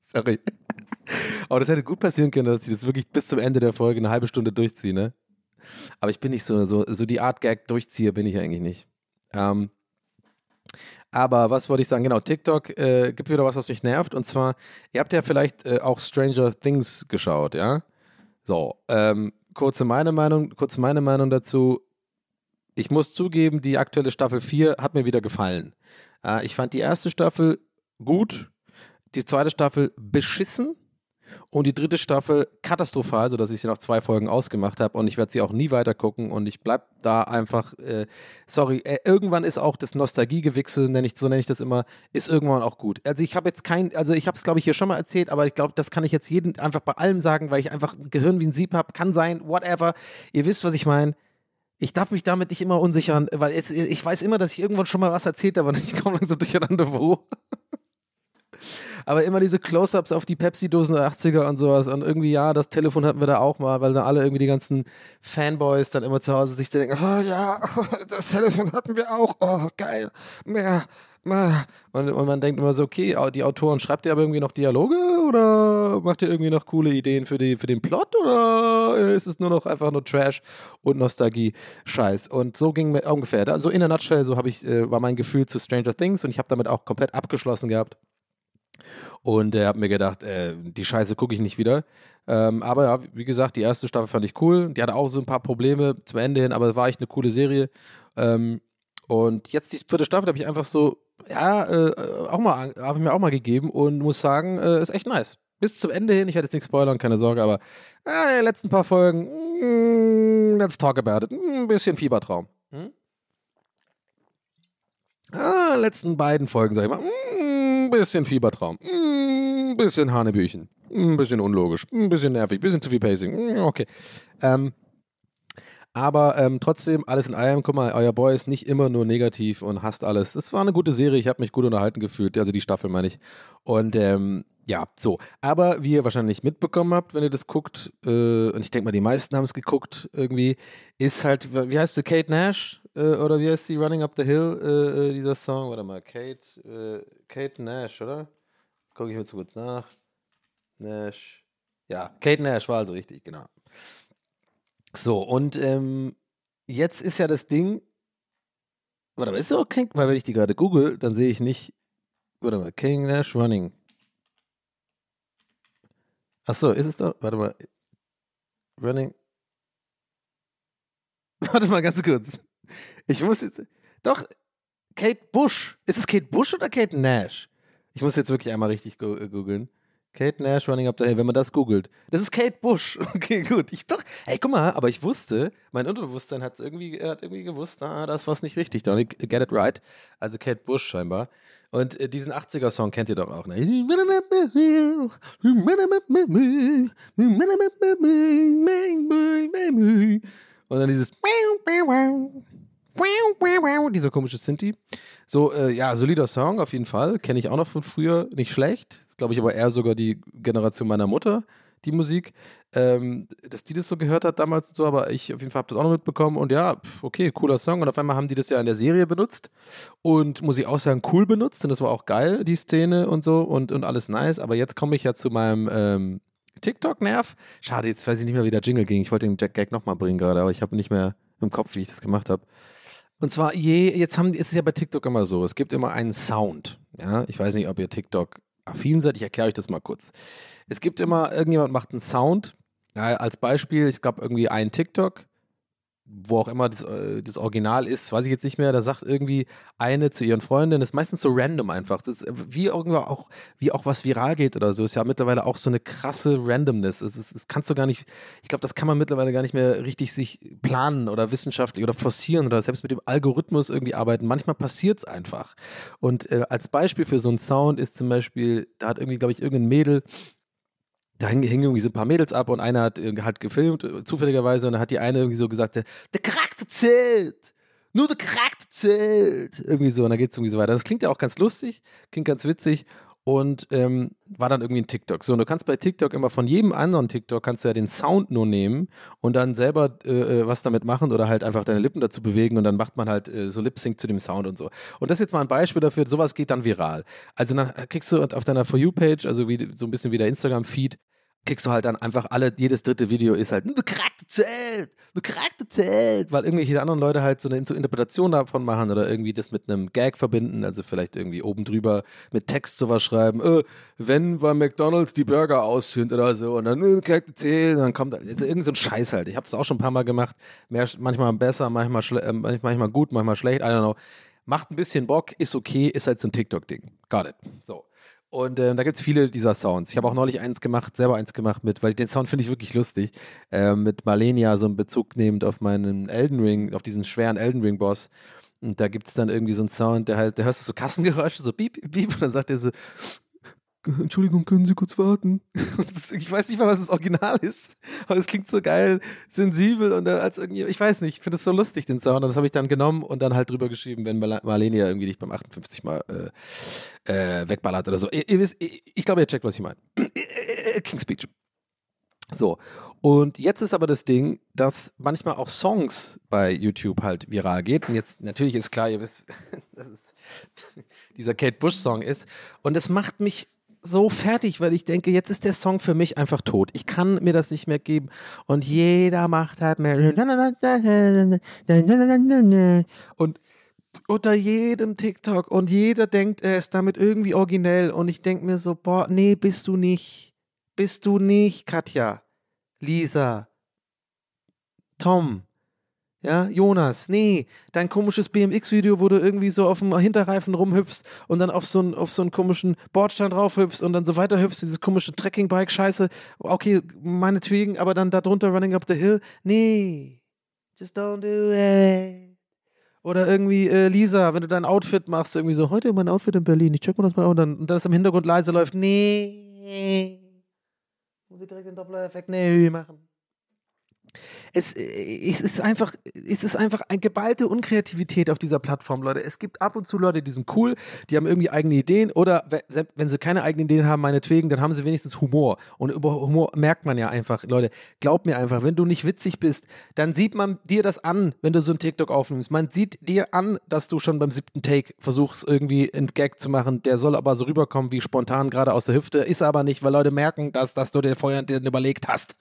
B: Sorry. Aber das hätte gut passieren können, dass ich das wirklich bis zum Ende der Folge eine halbe Stunde durchziehe, ne? Aber ich bin nicht so, so, so die Art Gag durchzieher bin ich eigentlich nicht. Ähm, aber was wollte ich sagen? Genau, TikTok äh, gibt wieder was, was mich nervt. Und zwar, ihr habt ja vielleicht äh, auch Stranger Things geschaut, ja? So, ähm, kurze meine Meinung, kurze meine Meinung dazu. Ich muss zugeben, die aktuelle Staffel 4 hat mir wieder gefallen. Äh, ich fand die erste Staffel gut, die zweite Staffel beschissen und die dritte Staffel katastrophal, sodass ich sie nach zwei Folgen ausgemacht habe und ich werde sie auch nie weiter gucken und ich bleibe da einfach, äh, sorry, äh, irgendwann ist auch das Nostalgiegewichse, nenn ich, so nenne ich das immer, ist irgendwann auch gut. Also ich habe jetzt kein, also ich habe es glaube ich hier schon mal erzählt, aber ich glaube, das kann ich jetzt jedem einfach bei allem sagen, weil ich einfach ein Gehirn wie ein Sieb habe, kann sein, whatever. Ihr wisst, was ich meine. Ich darf mich damit nicht immer unsichern, weil jetzt, ich weiß immer, dass ich irgendwann schon mal was erzählt habe und ich komme langsam durcheinander, wo. Aber immer diese Close-Ups auf die Pepsi-Dosen der 80er und sowas. Und irgendwie, ja, das Telefon hatten wir da auch mal, weil dann alle irgendwie die ganzen Fanboys dann immer zu Hause sich denken, oh ja, das Telefon hatten wir auch, oh geil, mehr. Und, und man denkt immer so, okay, die Autoren, schreibt ihr aber irgendwie noch Dialoge oder macht ihr irgendwie noch coole Ideen für, die, für den Plot oder ist es nur noch einfach nur Trash und Nostalgie-Scheiß? Und so ging mir ungefähr, also in der Nutshell, so habe ich, äh, war mein Gefühl zu Stranger Things und ich habe damit auch komplett abgeschlossen gehabt. Und äh, habe mir gedacht, äh, die Scheiße gucke ich nicht wieder. Ähm, aber ja, wie gesagt, die erste Staffel fand ich cool. Die hatte auch so ein paar Probleme zum Ende hin, aber war echt eine coole Serie. Ähm, und jetzt die vierte Staffel habe ich einfach so, ja, äh, auch mal, habe ich mir auch mal gegeben und muss sagen, äh, ist echt nice. Bis zum Ende hin, ich werde jetzt nichts spoilern, keine Sorge, aber äh, die letzten paar Folgen, mm, let's talk about it. Ein bisschen Fiebertraum. Hm? Ah, letzten beiden Folgen, sag ich mal, bisschen Fiebertraum, ein bisschen Hanebüchen, ein bisschen unlogisch, ein bisschen nervig, ein bisschen zu viel Pacing. Okay. Ähm, aber ähm, trotzdem, alles in allem, guck mal, euer Boy ist nicht immer nur negativ und hasst alles. Es war eine gute Serie, ich habe mich gut unterhalten gefühlt, also die Staffel meine ich. Und ähm, ja, so. Aber wie ihr wahrscheinlich mitbekommen habt, wenn ihr das guckt, äh, und ich denke mal, die meisten haben es geguckt irgendwie, ist halt, wie heißt sie, Kate Nash? Äh, oder wie heißt sie, Running Up the Hill, äh, äh, dieser Song? Warte mal, Kate, äh, Kate Nash, oder? Gucke ich mir zu kurz nach. Nash. Ja, Kate Nash war also richtig, genau. So, und ähm, jetzt ist ja das Ding. Warte mal, ist so King, weil wenn ich die gerade google, dann sehe ich nicht. Warte mal, King Nash Running. Achso, ist es da? Warte mal. Running. Warte mal ganz kurz. Ich muss jetzt. Doch, Kate Bush. Ist es Kate Bush oder Kate Nash? Ich muss jetzt wirklich einmal richtig äh, googeln. Kate Nash Running Up the Hill, wenn man das googelt. Das ist Kate Bush. Okay, gut. Ich doch, ey, guck mal, aber ich wusste, mein Unterbewusstsein hat irgendwie, hat irgendwie gewusst, ah, da ist was nicht richtig. Don't get it right. Also Kate Bush scheinbar. Und äh, diesen 80er-Song kennt ihr doch auch, ne? Und dann dieses dieser komische Sinti. So, äh, ja, solider Song auf jeden Fall. Kenne ich auch noch von früher. Nicht schlecht. Glaube ich aber eher sogar die Generation meiner Mutter, die Musik. Ähm, dass die das so gehört hat damals und so, aber ich auf jeden Fall habe das auch noch mitbekommen. Und ja, okay, cooler Song. Und auf einmal haben die das ja in der Serie benutzt. Und muss ich auch sagen, cool benutzt. Und das war auch geil, die Szene und so. Und, und alles nice. Aber jetzt komme ich ja zu meinem. Ähm, TikTok-Nerv. Schade, jetzt weiß ich nicht mehr, wie der Jingle ging. Ich wollte den Jack Gag nochmal bringen gerade, aber ich habe nicht mehr im Kopf, wie ich das gemacht habe. Und zwar, je, jetzt haben, ist es ja bei TikTok immer so, es gibt immer einen Sound. Ja, ich weiß nicht, ob ihr TikTok affin seid, ich erkläre euch das mal kurz. Es gibt immer, irgendjemand macht einen Sound. Ja, als Beispiel, es gab irgendwie einen TikTok, wo auch immer das, äh, das Original ist, weiß ich jetzt nicht mehr, da sagt irgendwie eine zu ihren Freundinnen, das ist meistens so random einfach. Das ist wie irgendwo auch, wie auch was viral geht oder so, ist ja mittlerweile auch so eine krasse Randomness. Das, ist, das kannst du gar nicht, ich glaube, das kann man mittlerweile gar nicht mehr richtig sich planen oder wissenschaftlich oder forcieren oder selbst mit dem Algorithmus irgendwie arbeiten. Manchmal passiert es einfach. Und äh, als Beispiel für so einen Sound ist zum Beispiel, da hat irgendwie, glaube ich, irgendein Mädel da hingen irgendwie so ein paar Mädels ab und einer hat, äh, hat gefilmt, äh, zufälligerweise, und dann hat die eine irgendwie so gesagt, der Charakter zählt. Nur der Charakter zählt. Irgendwie so, und dann geht es irgendwie so weiter. Das klingt ja auch ganz lustig, klingt ganz witzig und ähm, war dann irgendwie ein TikTok. So, und du kannst bei TikTok immer von jedem anderen TikTok kannst du ja den Sound nur nehmen und dann selber äh, äh, was damit machen oder halt einfach deine Lippen dazu bewegen und dann macht man halt äh, so Lip-Sync zu dem Sound und so. Und das ist jetzt mal ein Beispiel dafür, sowas geht dann viral. Also dann kriegst du auf deiner For You-Page, also wie, so ein bisschen wie der Instagram-Feed, kriegst du halt dann einfach alle, jedes dritte Video ist halt, du Charakter zählt, du Charakter zählt, weil irgendwelche anderen Leute halt so eine Inter- Interpretation davon machen oder irgendwie das mit einem Gag verbinden, also vielleicht irgendwie oben drüber mit Text sowas schreiben, äh, wenn bei McDonalds die Burger ausführen oder so und dann äh, Charakter zählt, dann kommt also irgend so ein Scheiß halt. Ich habe das auch schon ein paar Mal gemacht, Mehr, manchmal besser, manchmal, äh, manchmal gut, manchmal schlecht, I don't know. Macht ein bisschen Bock, ist okay, ist halt so ein TikTok-Ding. Got it. So. Und ähm, da gibt es viele dieser Sounds. Ich habe auch neulich eins gemacht, selber eins gemacht mit, weil den Sound finde ich wirklich lustig, äh, mit Malenia so einen Bezug nehmend auf meinen Elden Ring, auf diesen schweren Elden Ring-Boss. Und da gibt es dann irgendwie so einen Sound, der heißt, der hörst du so Kassengeräusche, so piep, piep, und dann sagt er so, Entschuldigung, können Sie kurz warten? Ich weiß nicht mal, was das Original ist, aber es klingt so geil, sensibel und äh, als irgendwie, ich weiß nicht, ich finde es so lustig, den Sound. Und das habe ich dann genommen und dann halt drüber geschrieben, wenn Marlene ja irgendwie dich beim 58 Mal äh, äh, wegballert oder so. Ihr, ihr wisst, ich, ich glaube, ihr checkt, was ich meine. King's Speech. So, und jetzt ist aber das Ding, dass manchmal auch Songs bei YouTube halt viral geht. Und jetzt natürlich ist klar, ihr wisst, dass es dieser Kate Bush-Song ist. Und das macht mich so fertig, weil ich denke, jetzt ist der Song für mich einfach tot. Ich kann mir das nicht mehr geben. Und jeder macht halt mehr. Und unter jedem TikTok und jeder denkt, er ist damit irgendwie originell und ich denke mir so, boah, nee, bist du nicht. Bist du nicht, Katja, Lisa, Tom, ja, Jonas, nee, dein komisches BMX-Video, wo du irgendwie so auf dem Hinterreifen rumhüpfst und dann auf so einen, auf so einen komischen Bordstein draufhüpfst und dann so weiter hüpfst, dieses komische Trekkingbike-Scheiße. Okay, meinetwegen, aber dann darunter Running Up the Hill. Nee, just don't do it. Oder irgendwie, äh, Lisa, wenn du dein Outfit machst, irgendwie so, heute mein Outfit in Berlin, ich check mal das mal und dann, und das im Hintergrund leise läuft. Nee. Muss ich direkt den Doppler-Effekt nee machen. Es, äh, es, ist einfach, es ist einfach eine geballte Unkreativität auf dieser Plattform, Leute. Es gibt ab und zu Leute, die sind cool, die haben irgendwie eigene Ideen oder we- wenn sie keine eigenen Ideen haben, meinetwegen, dann haben sie wenigstens Humor. Und über Humor merkt man ja einfach, Leute, glaub mir einfach, wenn du nicht witzig bist, dann sieht man dir das an, wenn du so ein TikTok aufnimmst. Man sieht dir an, dass du schon beim siebten Take versuchst, irgendwie einen Gag zu machen, der soll aber so rüberkommen wie spontan gerade aus der Hüfte, ist aber nicht, weil Leute merken, dass, dass du dir vorher den überlegt hast.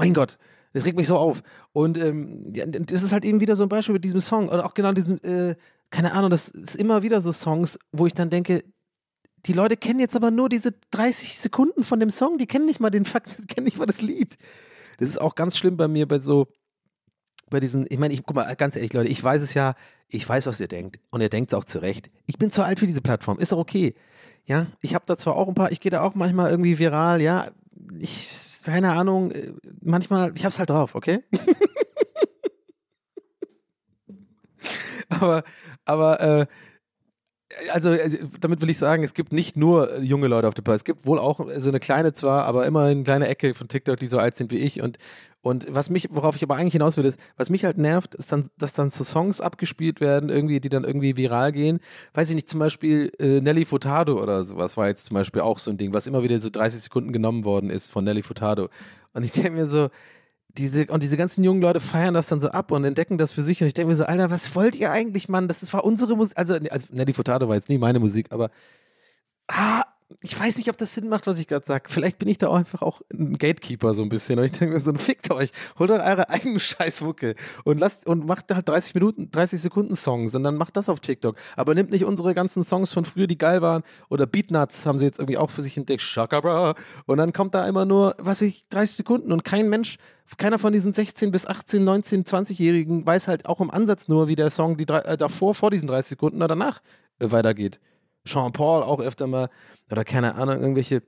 B: Mein Gott, das regt mich so auf. Und ähm, ja, das ist halt eben wieder so ein Beispiel mit diesem Song. Oder auch genau diesen, äh, keine Ahnung, das ist immer wieder so Songs, wo ich dann denke, die Leute kennen jetzt aber nur diese 30 Sekunden von dem Song, die kennen nicht mal den Fakt, die kennen nicht mal das Lied. Das ist auch ganz schlimm bei mir bei so, bei diesen, ich meine, ich guck mal, ganz ehrlich, Leute, ich weiß es ja, ich weiß, was ihr denkt. Und ihr denkt es auch zurecht. Ich bin zu alt für diese Plattform, ist doch okay. Ja, ich habe da zwar auch ein paar, ich gehe da auch manchmal irgendwie viral, ja, ich, keine Ahnung, äh, manchmal, ich hab's halt drauf, okay? aber, aber, äh, also, also, damit will ich sagen, es gibt nicht nur äh, junge Leute auf der Plattform. Es gibt wohl auch so eine kleine zwar, aber immer eine kleine Ecke von TikTok, die so alt sind wie ich. Und, und was mich, worauf ich aber eigentlich hinaus will, ist, was mich halt nervt, ist dann, dass dann so Songs abgespielt werden, irgendwie, die dann irgendwie viral gehen. Weiß ich nicht, zum Beispiel äh, Nelly Furtado oder sowas war jetzt zum Beispiel auch so ein Ding, was immer wieder so 30 Sekunden genommen worden ist von Nelly Furtado. Und ich denke mir so, diese, und diese ganzen jungen Leute feiern das dann so ab und entdecken das für sich. Und ich denke mir so, Alter, was wollt ihr eigentlich, Mann? Das war unsere Musik. Also, also Nelly Furtado war jetzt nie meine Musik, aber ah, ich weiß nicht, ob das Sinn macht, was ich gerade sage. Vielleicht bin ich da auch einfach auch ein Gatekeeper so ein bisschen. Und ich denke mir so, fickt euch, holt euch eure eigene Scheißmucke und lasst und macht halt 30 Minuten, 30 Sekunden Songs und dann macht das auf TikTok. Aber nimmt nicht unsere ganzen Songs von früher, die geil waren. Oder Beatnuts haben sie jetzt irgendwie auch für sich entdeckt. Shaka bra. Und dann kommt da immer nur, was weiß ich, 30 Sekunden und kein Mensch, keiner von diesen 16 bis 18, 19, 20-Jährigen weiß halt auch im Ansatz nur, wie der Song die, drei- äh, davor, vor diesen 30 Sekunden oder danach äh, weitergeht. Sean Paul auch öfter mal, oder keine Ahnung, irgendwelche.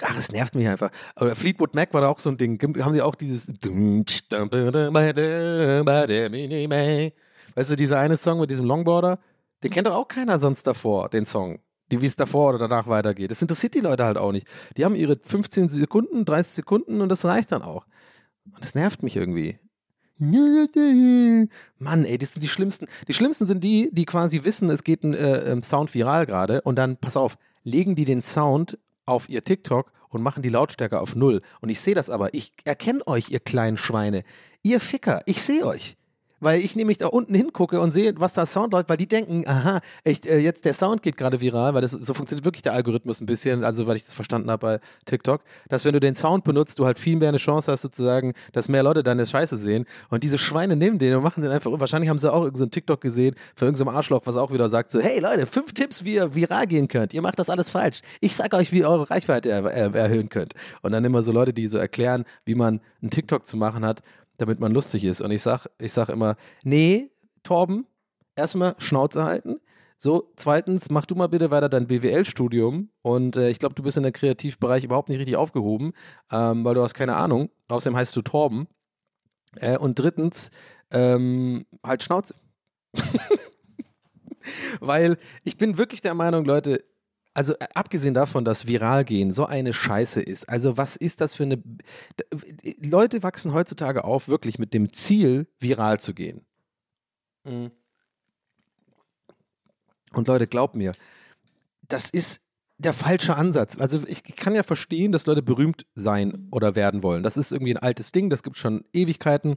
B: Ach, es nervt mich einfach. Oder Fleetwood Mac war da auch so ein Ding. Haben sie auch dieses. Weißt du, dieser eine Song mit diesem Longboarder? Den kennt doch auch keiner sonst davor, den Song. Die, wie es davor oder danach weitergeht. Das interessiert die Leute halt auch nicht. Die haben ihre 15 Sekunden, 30 Sekunden und das reicht dann auch. Und das nervt mich irgendwie. Mann, ey, das sind die schlimmsten. Die schlimmsten sind die, die quasi wissen, es geht ein äh, ähm, Sound viral gerade und dann, pass auf, legen die den Sound auf ihr TikTok und machen die Lautstärke auf Null. Und ich sehe das aber. Ich erkenne euch, ihr kleinen Schweine. Ihr Ficker, ich sehe euch. Weil ich nämlich da unten hingucke und sehe, was da Sound läuft, weil die denken, aha, echt, äh, jetzt der Sound geht gerade viral, weil das so funktioniert wirklich der Algorithmus ein bisschen, also weil ich das verstanden habe bei TikTok, dass wenn du den Sound benutzt, du halt viel mehr eine Chance hast, sozusagen, dass mehr Leute deine Scheiße sehen. Und diese Schweine nehmen den und machen den einfach, wahrscheinlich haben sie auch irgendein so TikTok gesehen von irgendeinem so Arschloch, was auch wieder sagt, so, hey Leute, fünf Tipps, wie ihr viral gehen könnt. Ihr macht das alles falsch. Ich sag euch, wie ihr eure Reichweite er er erhöhen könnt. Und dann immer so Leute, die so erklären, wie man einen TikTok zu machen hat, damit man lustig ist. Und ich sag, ich sag immer, nee, Torben, erstmal Schnauze halten. So, zweitens, mach du mal bitte weiter dein BWL-Studium und äh, ich glaube, du bist in der Kreativbereich überhaupt nicht richtig aufgehoben, ähm, weil du hast keine Ahnung. Außerdem heißt du Torben. Äh, und drittens, ähm, halt Schnauze. weil ich bin wirklich der Meinung, Leute, also äh, abgesehen davon, dass viral gehen so eine Scheiße ist, also was ist das für eine... D- Leute wachsen heutzutage auf, wirklich mit dem Ziel, viral zu gehen. Mhm. Und Leute, glaubt mir, das ist der falsche Ansatz. Also ich kann ja verstehen, dass Leute berühmt sein oder werden wollen. Das ist irgendwie ein altes Ding, das gibt schon Ewigkeiten.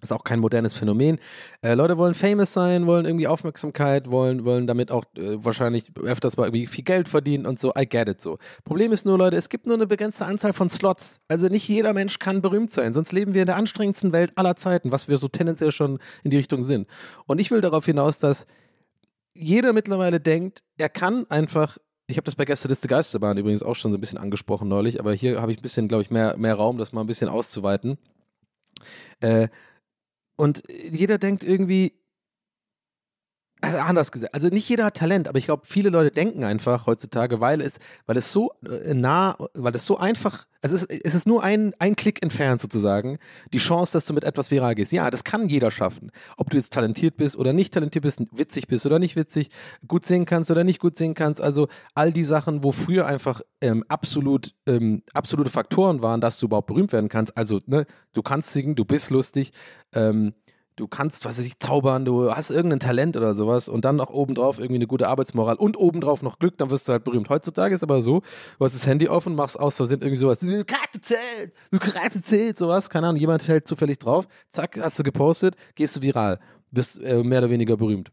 B: Ist auch kein modernes Phänomen. Äh, Leute wollen famous sein, wollen irgendwie Aufmerksamkeit, wollen, wollen damit auch äh, wahrscheinlich öfters mal irgendwie viel Geld verdienen und so. I get it so. Problem ist nur, Leute, es gibt nur eine begrenzte Anzahl von Slots. Also nicht jeder Mensch kann berühmt sein, sonst leben wir in der anstrengendsten Welt aller Zeiten, was wir so tendenziell schon in die Richtung sind. Und ich will darauf hinaus, dass jeder mittlerweile denkt, er kann einfach ich habe das bei Gästeliste Geisterbahn übrigens auch schon so ein bisschen angesprochen neulich, aber hier habe ich ein bisschen, glaube ich, mehr, mehr Raum, das mal ein bisschen auszuweiten. Äh, und jeder denkt irgendwie, also anders gesagt, also nicht jeder hat Talent, aber ich glaube, viele Leute denken einfach heutzutage, weil es, weil es so äh, nah, weil es so einfach, also es, es ist nur ein, ein Klick entfernt sozusagen, die Chance, dass du mit etwas viral gehst. Ja, das kann jeder schaffen. Ob du jetzt talentiert bist oder nicht talentiert bist, witzig bist oder nicht witzig, gut singen kannst oder nicht gut singen kannst. Also all die Sachen, wo früher einfach ähm, absolut, ähm, absolute Faktoren waren, dass du überhaupt berühmt werden kannst. Also, ne, du kannst singen, du bist lustig, ähm, du kannst, was weiß ich, zaubern, du hast irgendein Talent oder sowas und dann noch obendrauf irgendwie eine gute Arbeitsmoral und obendrauf noch Glück, dann wirst du halt berühmt. Heutzutage ist aber so, du hast das Handy offen, machst aus Versehen irgendwie sowas, du Karte zählt, du Karte zählt, sowas, keine Ahnung, jemand hält zufällig drauf, zack, hast du gepostet, gehst du viral, bist äh, mehr oder weniger berühmt.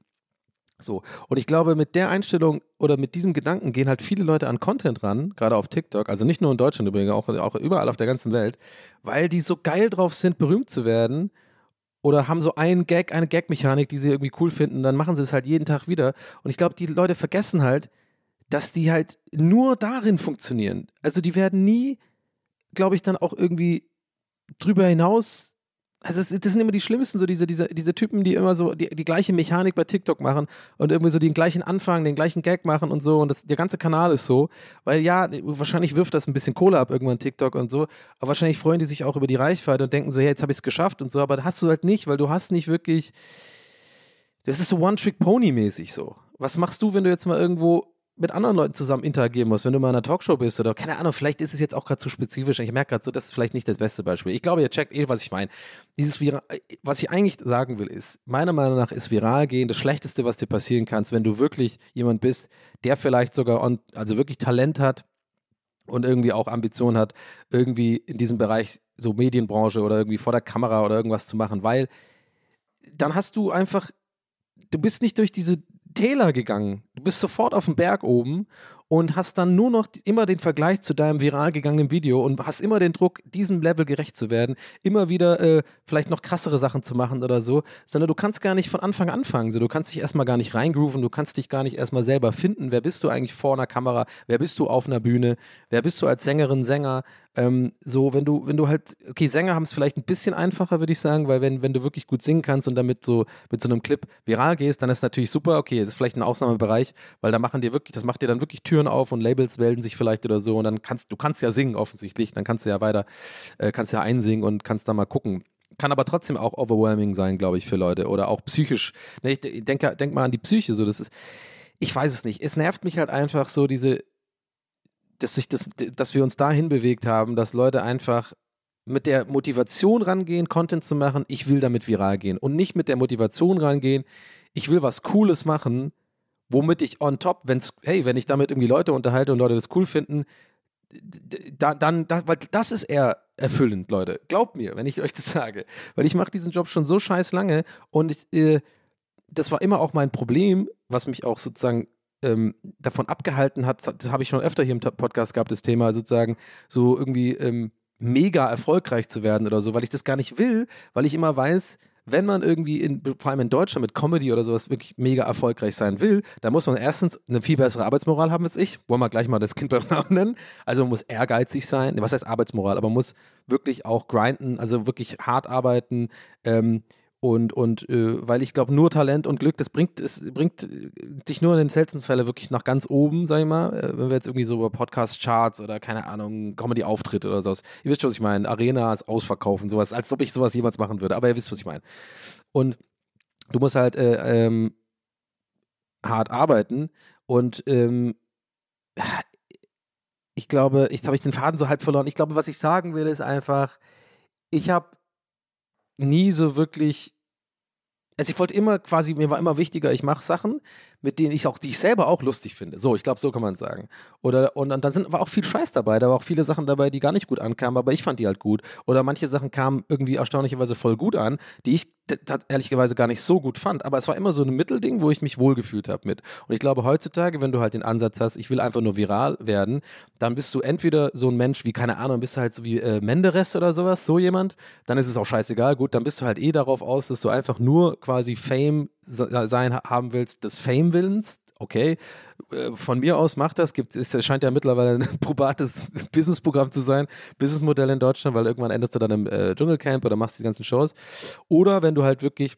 B: So, und ich glaube, mit der Einstellung oder mit diesem Gedanken gehen halt viele Leute an Content ran, gerade auf TikTok, also nicht nur in Deutschland übrigens, auch, auch überall auf der ganzen Welt, weil die so geil drauf sind, berühmt zu werden oder haben so einen Gag, eine Gag-Mechanik, die sie irgendwie cool finden, dann machen sie es halt jeden Tag wieder. Und ich glaube, die Leute vergessen halt, dass die halt nur darin funktionieren. Also die werden nie, glaube ich, dann auch irgendwie drüber hinaus also das, sind immer die schlimmsten, so diese, diese, diese Typen, die immer so die, die gleiche Mechanik bei TikTok machen und irgendwie so den gleichen Anfang, den gleichen Gag machen und so und das, der ganze Kanal ist so, weil ja, wahrscheinlich wirft das ein bisschen Kohle ab irgendwann TikTok und so, aber wahrscheinlich freuen die sich auch über die Reichweite und denken so, hey, jetzt habe ich es geschafft und so, aber hast du halt nicht, weil du hast nicht wirklich, das ist so One-Trick-Pony-mäßig so. Was machst du, wenn du jetzt mal irgendwo mit anderen Leuten zusammen interagieren musst, wenn du mal in einer Talkshow bist oder keine Ahnung, vielleicht ist es jetzt auch gerade zu spezifisch. Ich merke gerade so, das ist vielleicht nicht das beste Beispiel. Ich glaube, ihr checkt eh, was ich meine. Dieses Viral, was ich eigentlich sagen will, ist, meiner Meinung nach ist viral gehen das Schlechteste, was dir passieren kann, wenn du wirklich jemand bist, der vielleicht sogar, on, also wirklich Talent hat und irgendwie auch Ambition hat, irgendwie in diesem Bereich so Medienbranche oder irgendwie vor der Kamera oder irgendwas zu machen, weil dann hast du einfach, du bist nicht durch diese Täler gegangen. Du bist sofort auf dem Berg oben und hast dann nur noch immer den Vergleich zu deinem viral gegangenen Video und hast immer den Druck, diesem Level gerecht zu werden, immer wieder äh, vielleicht noch krassere Sachen zu machen oder so, sondern du kannst gar nicht von Anfang anfangen. So, du kannst dich erstmal gar nicht reingrooven, du kannst dich gar nicht erstmal selber finden. Wer bist du eigentlich vor einer Kamera? Wer bist du auf einer Bühne? Wer bist du als Sängerin, Sänger? Ähm, so, wenn du, wenn du halt, okay, Sänger haben es vielleicht ein bisschen einfacher, würde ich sagen, weil wenn, wenn du wirklich gut singen kannst und damit so mit so einem Clip viral gehst, dann ist natürlich super, okay, das ist vielleicht ein Ausnahmebereich, weil da machen dir wirklich, das macht dir dann wirklich Türen auf und Labels melden sich vielleicht oder so und dann kannst du kannst ja singen offensichtlich, dann kannst du ja weiter, äh, kannst ja einsingen und kannst da mal gucken kann aber trotzdem auch overwhelming sein, glaube ich, für Leute oder auch psychisch. Ne, ich denke denk mal an die Psyche, so das ist, ich weiß es nicht. Es nervt mich halt einfach so diese, dass, sich das, dass wir uns dahin bewegt haben, dass Leute einfach mit der Motivation rangehen, Content zu machen, ich will damit viral gehen und nicht mit der Motivation rangehen, ich will was Cooles machen, womit ich on top, wenn's, hey, wenn ich damit irgendwie Leute unterhalte und Leute das cool finden, da, dann, da, weil das ist eher erfüllend, Leute. Glaubt mir, wenn ich euch das sage. Weil ich mache diesen Job schon so scheiß lange und ich, äh, das war immer auch mein Problem, was mich auch sozusagen ähm, davon abgehalten hat, das habe ich schon öfter hier im Podcast gehabt, das Thema sozusagen so irgendwie ähm, mega erfolgreich zu werden oder so, weil ich das gar nicht will, weil ich immer weiß, wenn man irgendwie in, vor allem in Deutschland mit Comedy oder sowas wirklich mega erfolgreich sein will, dann muss man erstens eine viel bessere Arbeitsmoral haben als ich. Wollen wir gleich mal das Kind beim Namen nennen. Also man muss ehrgeizig sein. Was heißt Arbeitsmoral? Aber man muss wirklich auch grinden, also wirklich hart arbeiten. Ähm, und, und äh, weil ich glaube, nur Talent und Glück, das bringt, es bringt äh, dich nur in den seltensten Fällen wirklich nach ganz oben, sag ich mal. Äh, wenn wir jetzt irgendwie so über Podcast-Charts oder keine Ahnung, Comedy-Auftritte oder sowas. Ihr wisst schon, was ich meine. Arenas ausverkaufen, sowas, als ob ich sowas jemals machen würde. Aber ihr wisst, was ich meine. Und du musst halt äh, ähm, hart arbeiten und ähm, ich glaube, jetzt habe ich den Faden so halb verloren. Ich glaube, was ich sagen will, ist einfach, ich habe nie so wirklich also ich wollte immer quasi, mir war immer wichtiger, ich mache Sachen, mit denen ich auch, die ich selber auch lustig finde. So, ich glaube, so kann man es sagen. Oder, und, und dann sind, war auch viel Scheiß dabei. Da war auch viele Sachen dabei, die gar nicht gut ankamen, aber ich fand die halt gut. Oder manche Sachen kamen irgendwie erstaunlicherweise voll gut an, die ich ehrlicherweise gar nicht so gut fand. Aber es war immer so ein Mittelding, wo ich mich wohlgefühlt habe mit. Und ich glaube, heutzutage, wenn du halt den Ansatz hast, ich will einfach nur viral werden, dann bist du entweder so ein Mensch wie, keine Ahnung, bist du halt so wie äh, Menderes oder sowas, so jemand, dann ist es auch scheißegal. Gut, dann bist du halt eh darauf aus, dass du einfach nur quasi Fame sein haben willst, des Fame-Willens, okay, äh, von mir aus macht das, gibt, es scheint ja mittlerweile ein probates Businessprogramm zu sein, Businessmodell in Deutschland, weil irgendwann endest du dann im äh, Dschungelcamp oder machst die ganzen Shows. Oder wenn du halt wirklich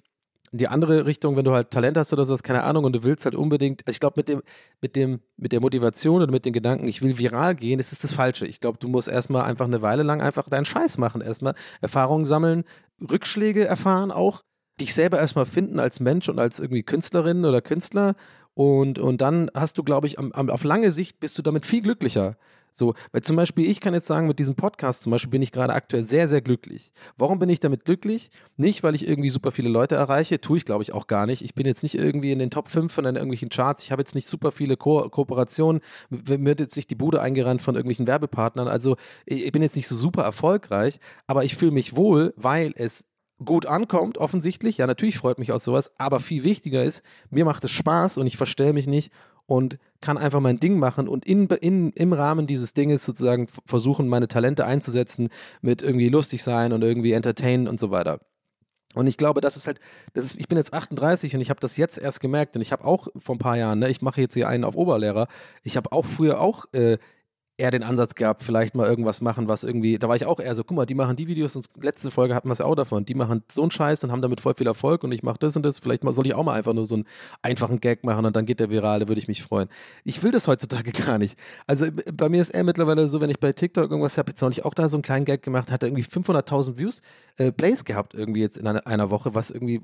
B: in die andere Richtung, wenn du halt Talent hast oder sowas, keine Ahnung, und du willst halt unbedingt, also ich glaube, mit dem, mit dem, mit der Motivation und mit den Gedanken, ich will viral gehen, ist das Falsche. Ich glaube, du musst erstmal einfach eine Weile lang einfach deinen Scheiß machen, erstmal Erfahrungen sammeln, Rückschläge erfahren auch dich selber erstmal finden als Mensch und als irgendwie Künstlerin oder Künstler. Und, und dann hast du, glaube ich, am, am, auf lange Sicht bist du damit viel glücklicher. So, weil zum Beispiel, ich kann jetzt sagen, mit diesem Podcast zum Beispiel bin ich gerade aktuell sehr, sehr glücklich. Warum bin ich damit glücklich? Nicht, weil ich irgendwie super viele Leute erreiche, tue ich glaube ich auch gar nicht. Ich bin jetzt nicht irgendwie in den Top 5 von irgendwelchen Charts. Ich habe jetzt nicht super viele Ko Kooperationen. Mir wird jetzt nicht die Bude eingerannt von irgendwelchen Werbepartnern. Also ich bin jetzt nicht so super erfolgreich, aber ich fühle mich wohl, weil es gut ankommt, offensichtlich. Ja, natürlich freut mich auch sowas, aber viel wichtiger ist, mir macht es Spaß und ich verstelle mich nicht und kann einfach mein Ding machen und in, in, im Rahmen dieses Dinges sozusagen versuchen, meine Talente einzusetzen mit irgendwie lustig sein und irgendwie entertainen und so weiter. Und ich glaube, das ist halt, das ist, ich bin jetzt 38 und ich habe das jetzt erst gemerkt und ich habe auch vor ein paar Jahren, ne, ich mache jetzt hier einen auf Oberlehrer, ich habe auch früher auch äh, eher den Ansatz gehabt, vielleicht mal irgendwas machen, was irgendwie, da war ich auch eher so, guck mal, die machen die Videos und letzte Folge hatten wir es auch davon, die machen so einen Scheiß und haben damit voll viel Erfolg und ich mache das und das, vielleicht mal, soll ich auch mal einfach nur so einen einfachen Gag machen und dann geht der viral, da würde ich mich freuen. Ich will das heutzutage gar nicht. Also bei mir ist eher mittlerweile so, wenn ich bei TikTok irgendwas habe, jetzt neulich auch da so einen kleinen Gag gemacht, hat irgendwie 500.000 Views, äh, Plays gehabt irgendwie jetzt in einer, einer Woche, was irgendwie,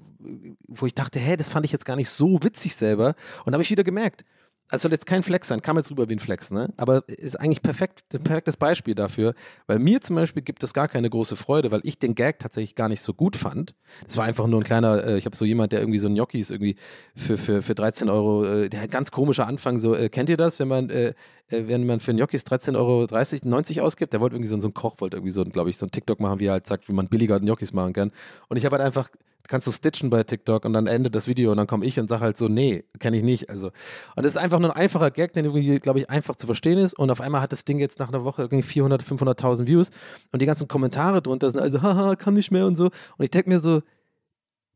B: wo ich dachte, hä, das fand ich jetzt gar nicht so witzig selber und da habe ich wieder gemerkt, also soll jetzt kein Flex sein, kam jetzt rüber wie ein Flex, ne? Aber ist eigentlich perfekt, ein perfektes Beispiel dafür, weil mir zum Beispiel gibt es gar keine große Freude, weil ich den Gag tatsächlich gar nicht so gut fand. Das war einfach nur ein kleiner, äh, ich habe so jemand, der irgendwie so Gnocchis irgendwie für, für, für 13 Euro, äh, der ganz komischer Anfang, so, äh, kennt ihr das, wenn man, äh, äh wenn man für Gnocchis 13,30 Euro 90 ausgibt, der wollte irgendwie so, so ein Koch, wollte irgendwie so, glaube ich, so ein TikTok machen, wie er halt sagt, wie man billiger Gnocchis machen kann. Und ich habe halt einfach kannst du stitchen bei TikTok und dann endet das Video und dann komme ich und sage halt so, nee, kenne ich nicht. Also, und das ist einfach nur ein einfacher Gag, der irgendwie, glaube ich, einfach zu verstehen ist. Und auf einmal hat das Ding jetzt nach einer Woche irgendwie 400, 500.000 Views und die ganzen Kommentare drunter sind also, haha, kann nicht mehr und so. Und ich denke mir so,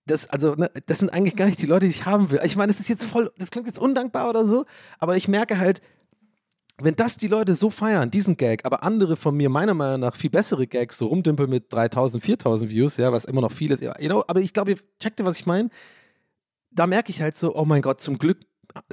B: das, also, ne, das sind eigentlich gar nicht die Leute, die ich haben will. Ich meine, das ist jetzt voll, das klingt jetzt undankbar oder so, aber ich merke halt, wenn das die Leute so feiern, diesen Gag, aber andere von mir meiner Meinung nach viel bessere Gags so rumdümpeln mit 3000, 4000 Views, ja, was immer noch viel ist, you know, aber ich glaube, ihr checkt was ich meine? Da merke ich halt so, oh mein Gott, zum Glück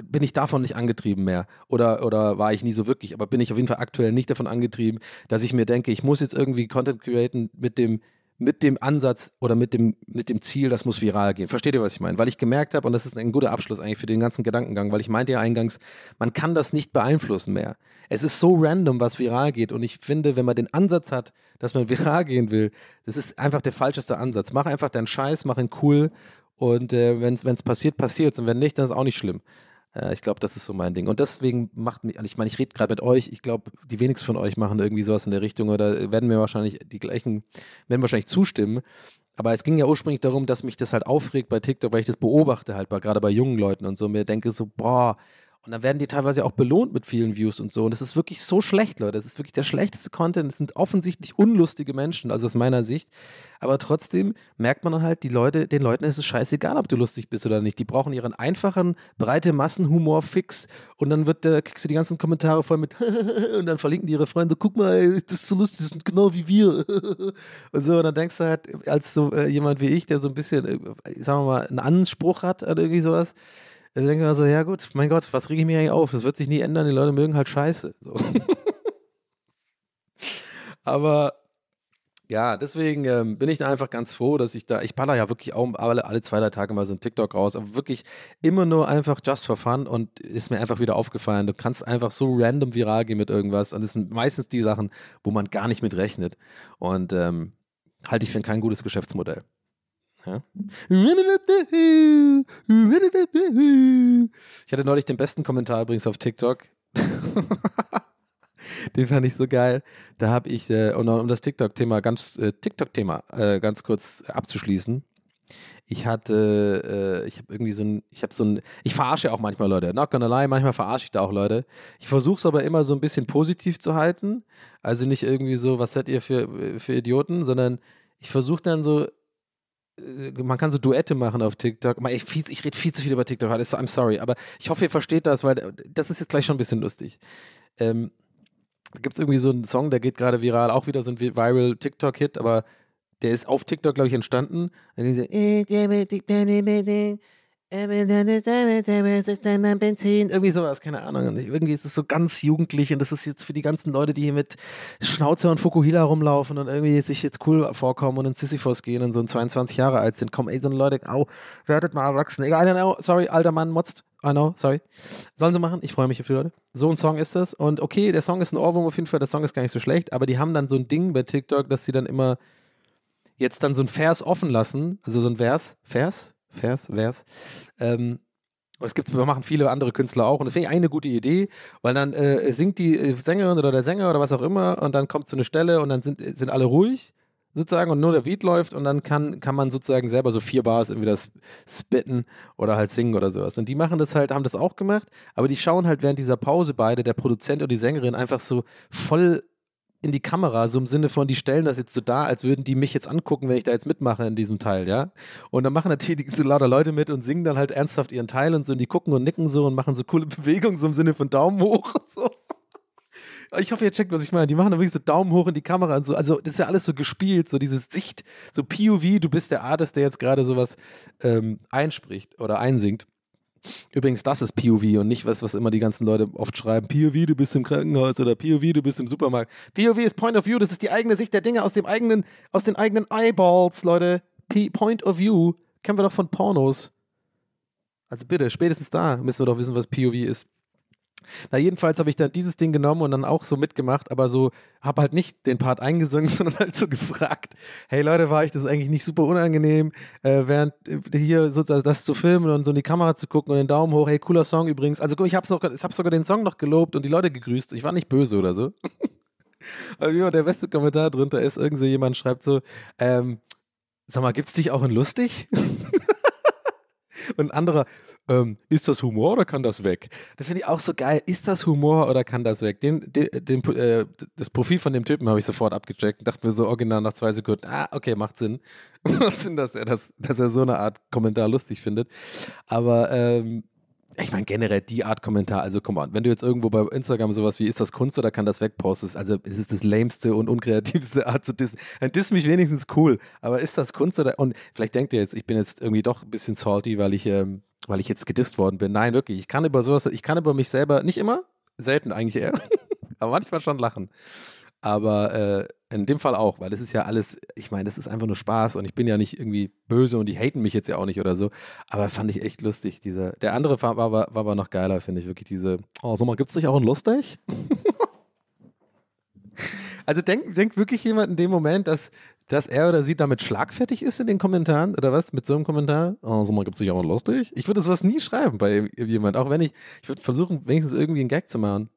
B: bin ich davon nicht angetrieben mehr. Oder, oder war ich nie so wirklich, aber bin ich auf jeden Fall aktuell nicht davon angetrieben, dass ich mir denke, ich muss jetzt irgendwie Content createn mit dem, mit dem Ansatz oder mit dem, mit dem Ziel, das muss viral gehen. Versteht ihr, was ich meine? Weil ich gemerkt habe, und das ist ein guter Abschluss eigentlich für den ganzen Gedankengang, weil ich meinte ja eingangs, man kann das nicht beeinflussen mehr. Es ist so random, was viral geht. Und ich finde, wenn man den Ansatz hat, dass man viral gehen will, das ist einfach der falscheste Ansatz. Mach einfach deinen Scheiß, mach ihn cool. Und äh, wenn es passiert, passiert es. Und wenn nicht, dann ist auch nicht schlimm. Äh, ich glaube, das ist so mein Ding. Und deswegen macht mich, also ich meine, ich rede gerade mit euch, ich glaube, die wenigsten von euch machen irgendwie sowas in der Richtung oder werden mir wahrscheinlich die gleichen, werden wahrscheinlich zustimmen. Aber es ging ja ursprünglich darum, dass mich das halt aufregt bei TikTok, weil ich das beobachte halt, gerade bei jungen Leuten und so, mir denke so, boah, und dann werden die teilweise auch belohnt mit vielen Views und so. Und das ist wirklich so schlecht, Leute. Das ist wirklich der schlechteste Content. Es sind offensichtlich unlustige Menschen, also aus meiner Sicht. Aber trotzdem merkt man dann halt, die Leute, den Leuten ist es scheißegal, ob du lustig bist oder nicht. Die brauchen ihren einfachen, breite Massenhumor-Fix. Und dann wird der, kriegst du die ganzen Kommentare voll mit und dann verlinken die ihre Freunde, guck mal, das ist so lustig, das sind genau wie wir. und so, und dann denkst du halt, als so äh, jemand wie ich, der so ein bisschen, äh, sagen wir mal, einen Anspruch hat oder irgendwie sowas, dann denke ich mir so, ja gut, mein Gott, was rege ich mir eigentlich auf? Das wird sich nie ändern, die Leute mögen halt Scheiße. So. Aber ja, deswegen ähm, bin ich da einfach ganz froh, dass ich da, ich baller ja wirklich auch alle, alle zwei, drei Tage mal so ein TikTok raus, aber wirklich immer nur einfach just for fun und ist mir einfach wieder aufgefallen, du kannst einfach so random viral gehen mit irgendwas und es sind meistens die Sachen, wo man gar nicht mit rechnet und ähm, halte ich für kein gutes Geschäftsmodell. Ja. Ich hatte neulich den besten Kommentar übrigens auf TikTok. den fand ich so geil. Da habe ich, äh, um, das TikTok-Thema ganz, äh, TikTok-Thema äh, ganz kurz abzuschließen. Ich hatte, äh, ich habe irgendwie so ein, ich habe so ein, ich verarsche auch manchmal Leute, not gonna lie, manchmal verarsche ich da auch Leute. Ich versuche es aber immer so ein bisschen positiv zu halten. Also nicht irgendwie so, was seid ihr für, für Idioten, sondern ich versuche dann so, man kann so Duette machen auf TikTok. Ich, viel- ich rede viel zu viel über TikTok, alles, I'm sorry, aber ich hoffe, ihr versteht das, weil das ist jetzt gleich schon ein bisschen lustig. Ähm, da gibt es irgendwie so einen Song, der geht gerade viral, auch wieder so ein vi- viral TikTok-Hit, aber der ist auf TikTok, glaube ich, entstanden. Und diese, irgendwie sowas, keine Ahnung. Irgendwie ist es so ganz jugendlich und das ist jetzt für die ganzen Leute, die hier mit Schnauze und Fukuhila rumlaufen und irgendwie sich jetzt cool vorkommen und in Sisyphos gehen und so 22 Jahre alt sind. Komm, ey, so Leute, au, werdet mal erwachsen. Egal, I don't know, sorry, alter Mann, motzt. I know, sorry. Sollen sie machen, ich freue mich auf die Leute. So ein Song ist das. Und okay, der Song ist ein Ohrwurm auf jeden Fall, der Song ist gar nicht so schlecht, aber die haben dann so ein Ding bei TikTok, dass sie dann immer jetzt dann so ein Vers offen lassen, also so ein Vers, Vers, Vers, Vers. Ähm, und es gibt, machen viele andere Künstler auch. Und das finde ich eine gute Idee, weil dann äh, singt die äh, Sängerin oder der Sänger oder was auch immer und dann kommt so eine Stelle und dann sind, sind alle ruhig sozusagen und nur der Beat läuft und dann kann, kann man sozusagen selber so vier Bars irgendwie das spitten oder halt singen oder sowas. Und die machen das halt, haben das auch gemacht, aber die schauen halt während dieser Pause beide, der Produzent und die Sängerin, einfach so voll in die Kamera, so im Sinne von, die stellen das jetzt so da, als würden die mich jetzt angucken, wenn ich da jetzt mitmache in diesem Teil, ja. Und dann machen natürlich so lauter Leute mit und singen dann halt ernsthaft ihren Teil und so und die gucken und nicken so und machen so coole Bewegungen, so im Sinne von Daumen hoch und so. Ich hoffe, ihr checkt, was ich meine. Die machen dann wirklich so Daumen hoch in die Kamera und so. Also, das ist ja alles so gespielt, so dieses Sicht, so POV, du bist der Artist, der jetzt gerade sowas ähm, einspricht oder einsingt. Übrigens, das ist POV und nicht was, was immer die ganzen Leute oft schreiben. POV, du bist im Krankenhaus oder POV, du bist im Supermarkt. POV ist Point of View, das ist die eigene Sicht der Dinge aus dem eigenen, aus den eigenen Eyeballs, Leute. P Point of View kennen wir doch von Pornos. Also bitte, spätestens da müssen wir doch wissen, was POV ist. Na, jedenfalls habe ich dann dieses Ding genommen und dann auch so mitgemacht, aber so, habe halt nicht den Part eingesungen, sondern halt so gefragt, hey Leute, war ich das eigentlich nicht super unangenehm, äh, während äh, hier sozusagen das zu filmen und so in die Kamera zu gucken und den Daumen hoch, hey, cooler Song übrigens. Also ich habe sogar, hab sogar den Song noch gelobt und die Leute gegrüßt. Ich war nicht böse oder so. Also ja, der beste Kommentar drunter ist, irgend so jemand schreibt so, ähm, sag mal, gibt's dich auch in lustig? Und ein anderer, ähm, ist das Humor oder kann das weg? Das finde ich auch so geil. Ist das Humor oder kann das weg? Den, den, den, äh, das Profil von dem Typen habe ich sofort abgecheckt und dachte mir so original nach zwei Sekunden, ah, okay, macht Sinn. macht Sinn, dass er, das, dass er so eine Art Kommentar lustig findet. Aber ähm, ich meine generell die Art Kommentar, also komm on, wenn du jetzt irgendwo bei Instagram sowas wie ist das Kunst oder kann das weg postest, also es ist das lämste und unkreativste Art zu dissen. Dann diss mich wenigstens cool, aber ist das Kunst oder und vielleicht denkt ihr jetzt, ich bin jetzt irgendwie doch ein bisschen salty, weil ich ähm, weil ich jetzt gedisst worden bin. Nein, wirklich, ich kann über sowas, ich kann über mich selber nicht immer, selten eigentlich eher, aber manchmal schon lachen. Aber äh, in dem Fall auch, weil das ist ja alles, ich meine, das ist einfach nur Spaß und ich bin ja nicht irgendwie böse und die haten mich jetzt ja auch nicht oder so. Aber fand ich echt lustig, dieser. Der andere war, war, war aber noch geiler, finde ich, wirklich diese, oh, sag mal, gibt's dich auch in lustig? also denkt denk wirklich jemand in dem Moment, dass, dass er oder sie damit schlagfertig ist in den Kommentaren oder was? Mit so einem Kommentar? Oh, sag mal, gibt's dich auch in lustig? Ich würde sowas nie schreiben bei jemand, auch wenn ich, ich würde versuchen, wenigstens irgendwie einen Gag zu machen.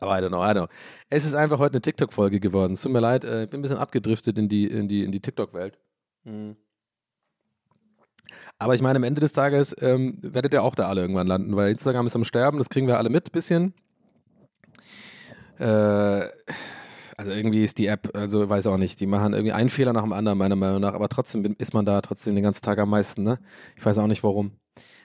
B: Aber I don't know, I don't know. Es ist einfach heute eine TikTok-Folge geworden. Es tut mir leid, äh, ich bin ein bisschen abgedriftet in die, in die, in die TikTok-Welt. Hm. Aber ich meine, am Ende des Tages ähm, werdet ihr auch da alle irgendwann landen, weil Instagram ist am Sterben, das kriegen wir alle mit, bisschen. Äh, also irgendwie ist die App, also weiß auch nicht, die machen irgendwie einen Fehler nach dem anderen, meiner Meinung nach, aber trotzdem ist man da trotzdem den ganzen Tag am meisten, ne? Ich weiß auch nicht warum.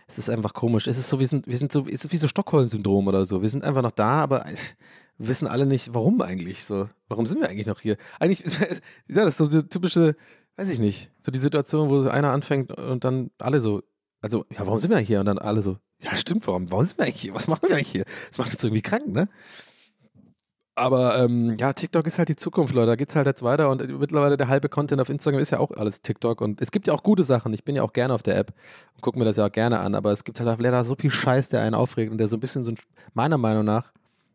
B: Es ist einfach komisch. Es ist so, wir sind, wir sind so, es ist wie so Stockholm-Syndrom oder so. Wir sind einfach noch da, aber wissen alle nicht, warum eigentlich so. Warum sind wir eigentlich noch hier? Eigentlich, ja, das ist so die typische, weiß ich nicht, so die Situation, wo so einer anfängt und dann alle so, also, ja, warum sind wir hier? Und dann alle so, ja, stimmt, warum, warum sind wir eigentlich hier? Was machen wir eigentlich hier? Das macht uns irgendwie krank, ne? Aber ähm, ja, TikTok ist halt die Zukunft, Leute. Da geht's halt jetzt weiter und mittlerweile der halbe Content auf Instagram ist ja auch alles TikTok und es gibt ja auch gute Sachen. Ich bin ja auch gerne auf der App und gucke mir das ja auch gerne an, aber es gibt halt auch leider so viel Scheiß, der einen aufregt und der so ein bisschen so ein, meiner Meinung nach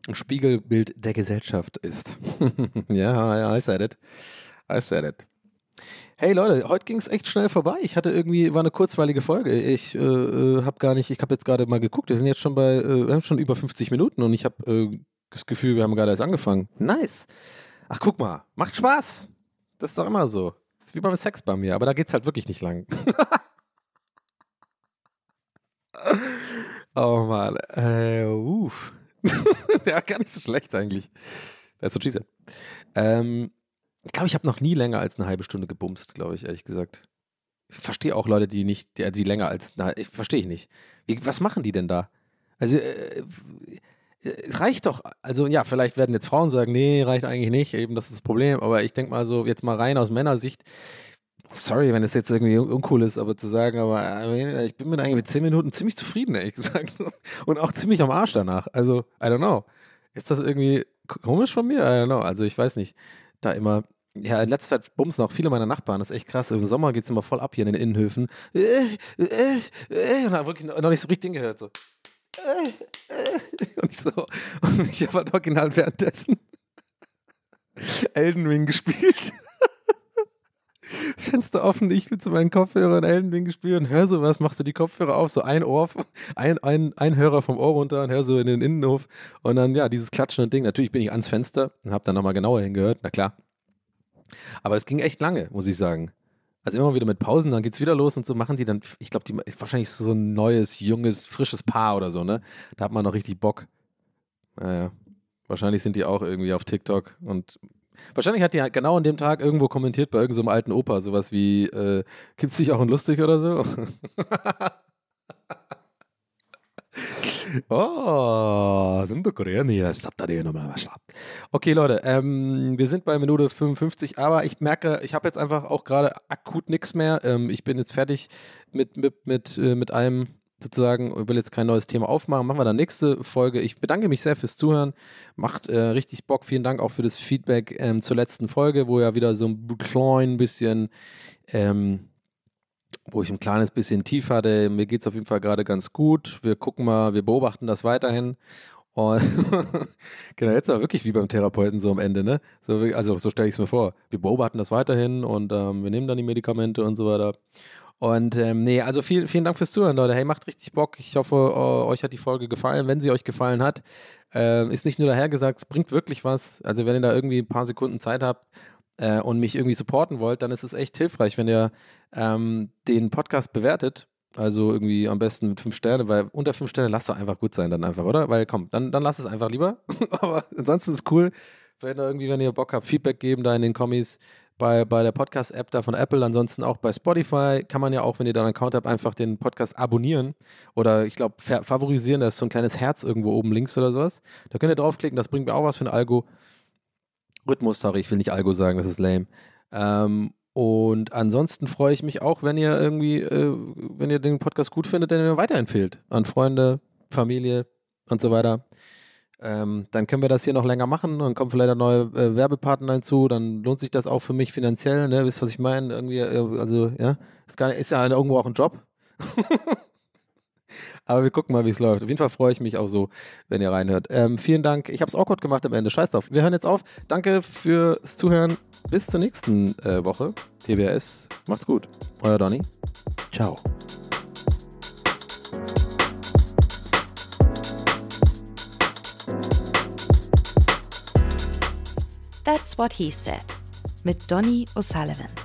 B: ein Spiegelbild der Gesellschaft ist. ja, ja, I said it. I said it. Hey Leute, heute ging es echt schnell vorbei. Ich hatte irgendwie, war eine kurzweilige Folge. Ich äh, äh, habe gar nicht, ich habe jetzt gerade mal geguckt, wir sind jetzt schon bei, äh, wir haben schon über 50 Minuten und ich habe äh, das Gefühl, wir haben gerade erst angefangen. Nice. Ach, guck mal, macht Spaß. Das ist doch immer so. Das ist wie beim Sex bei mir, aber da geht's halt wirklich nicht lang. oh Mann. Äh, uff. ja, gar nicht so schlecht eigentlich. That's what she said. Ähm, ich glaube, ich habe noch nie länger als eine halbe Stunde gebumst, glaube ich, ehrlich gesagt. Ich verstehe auch Leute, die nicht, die, die länger als, verstehe ich nicht. Wie, was machen die denn da? Also, äh, es reicht doch. Also, ja, vielleicht werden jetzt Frauen sagen, nee, reicht eigentlich nicht, eben, das ist das Problem. Aber ich denke mal so, jetzt mal rein aus Männersicht, sorry, wenn es jetzt irgendwie un- uncool ist, aber zu sagen, aber äh, ich bin mit eigentlich mit zehn Minuten ziemlich zufrieden, ehrlich gesagt. Und auch ziemlich am Arsch danach. Also, I don't know. Ist das irgendwie komisch von mir? I don't know. Also, ich weiß nicht. Da immer. Ja, in letzter Zeit bumsen auch viele meiner Nachbarn. Das ist echt krass. Im Sommer geht es immer voll ab hier in den Innenhöfen. Äh, äh, äh, und da wirklich noch nicht so richtig gehört. So. Und ich so. Und ich habe halt original währenddessen Elden Ring gespielt. Fenster offen, ich mit so meinen Kopfhörern Elden Ring gespielt und hör sowas, machst du die Kopfhörer auf, so ein Ohr, ein, ein, ein Hörer vom Ohr runter und hör so in den Innenhof und dann, ja, dieses klatschende Ding. Natürlich bin ich ans Fenster und hab dann nochmal genauer hingehört, na klar. Aber es ging echt lange, muss ich sagen. Also immer wieder mit Pausen, dann geht's wieder los und so machen die dann, ich glaube, die wahrscheinlich so ein neues, junges, frisches Paar oder so, ne? Da hat man noch richtig Bock. Naja, wahrscheinlich sind die auch irgendwie auf TikTok und wahrscheinlich hat die halt genau an dem Tag irgendwo kommentiert bei irgendeinem so alten Opa, sowas wie, äh, gibt's dich auch in lustig oder so? Oh, sind doch Koreaner. Okay, Leute, ähm, wir sind bei Minute 55, aber ich merke, ich habe jetzt einfach auch gerade akut nichts mehr. Ähm, ich bin jetzt fertig mit, mit, mit, äh, mit allem sozusagen, will jetzt kein neues Thema aufmachen. Machen wir dann nächste Folge. Ich bedanke mich sehr fürs Zuhören. Macht äh, richtig Bock. Vielen Dank auch für das Feedback ähm, zur letzten Folge, wo ja wieder so ein klein bisschen ähm, wo ich ein kleines bisschen tief hatte. Mir geht es auf jeden Fall gerade ganz gut. Wir gucken mal, wir beobachten das weiterhin. Und genau, jetzt aber wirklich wie beim Therapeuten so am Ende, ne? So, also so stelle ich es mir vor. Wir beobachten das weiterhin und ähm, wir nehmen dann die Medikamente und so weiter. Und ähm, nee, also viel, vielen Dank fürs Zuhören, Leute. Hey, macht richtig Bock. Ich hoffe, äh, euch hat die Folge gefallen. Wenn sie euch gefallen hat, äh, ist nicht nur dahergesagt, es bringt wirklich was. Also wenn ihr da irgendwie ein paar Sekunden Zeit habt äh, und mich irgendwie supporten wollt, dann ist es echt hilfreich, wenn ihr ähm, den Podcast bewertet. Also irgendwie am besten mit fünf Sterne, weil unter fünf Sterne lasst doch einfach gut sein dann einfach, oder? Weil komm, dann, dann lasst es einfach lieber. Aber ansonsten ist es cool, wenn ihr irgendwie, wenn ihr Bock habt, Feedback geben da in den Kommis bei, bei der Podcast-App da von Apple. Ansonsten auch bei Spotify kann man ja auch, wenn ihr da einen Account habt, einfach den Podcast abonnieren oder ich glaube favorisieren. Da ist so ein kleines Herz irgendwo oben links oder sowas. Da könnt ihr draufklicken, das bringt mir auch was für ein Algo. Rhythmus, sorry, ich will nicht Algo sagen, das ist lame. Ähm, und ansonsten freue ich mich auch, wenn ihr irgendwie, äh, wenn ihr den Podcast gut findet, den ihr weiterempfehlt an Freunde, Familie und so weiter. Ähm, dann können wir das hier noch länger machen. Dann kommen vielleicht neue äh, Werbepartner hinzu. Dann lohnt sich das auch für mich finanziell. Ne? Wisst ihr, was ich meine? Irgendwie, äh, also, ja, ist, gar ist ja irgendwo auch ein Job. Aber wir gucken mal, wie es läuft. Auf jeden Fall freue ich mich auch so, wenn ihr reinhört. Ähm, vielen Dank. Ich habe es awkward gemacht am Ende. Scheiß drauf. Wir hören jetzt auf. Danke fürs Zuhören. Bis zur nächsten äh, Woche. TBS. Macht's gut. Euer Donny. Ciao.
D: That's What He Said mit Donny O'Sullivan.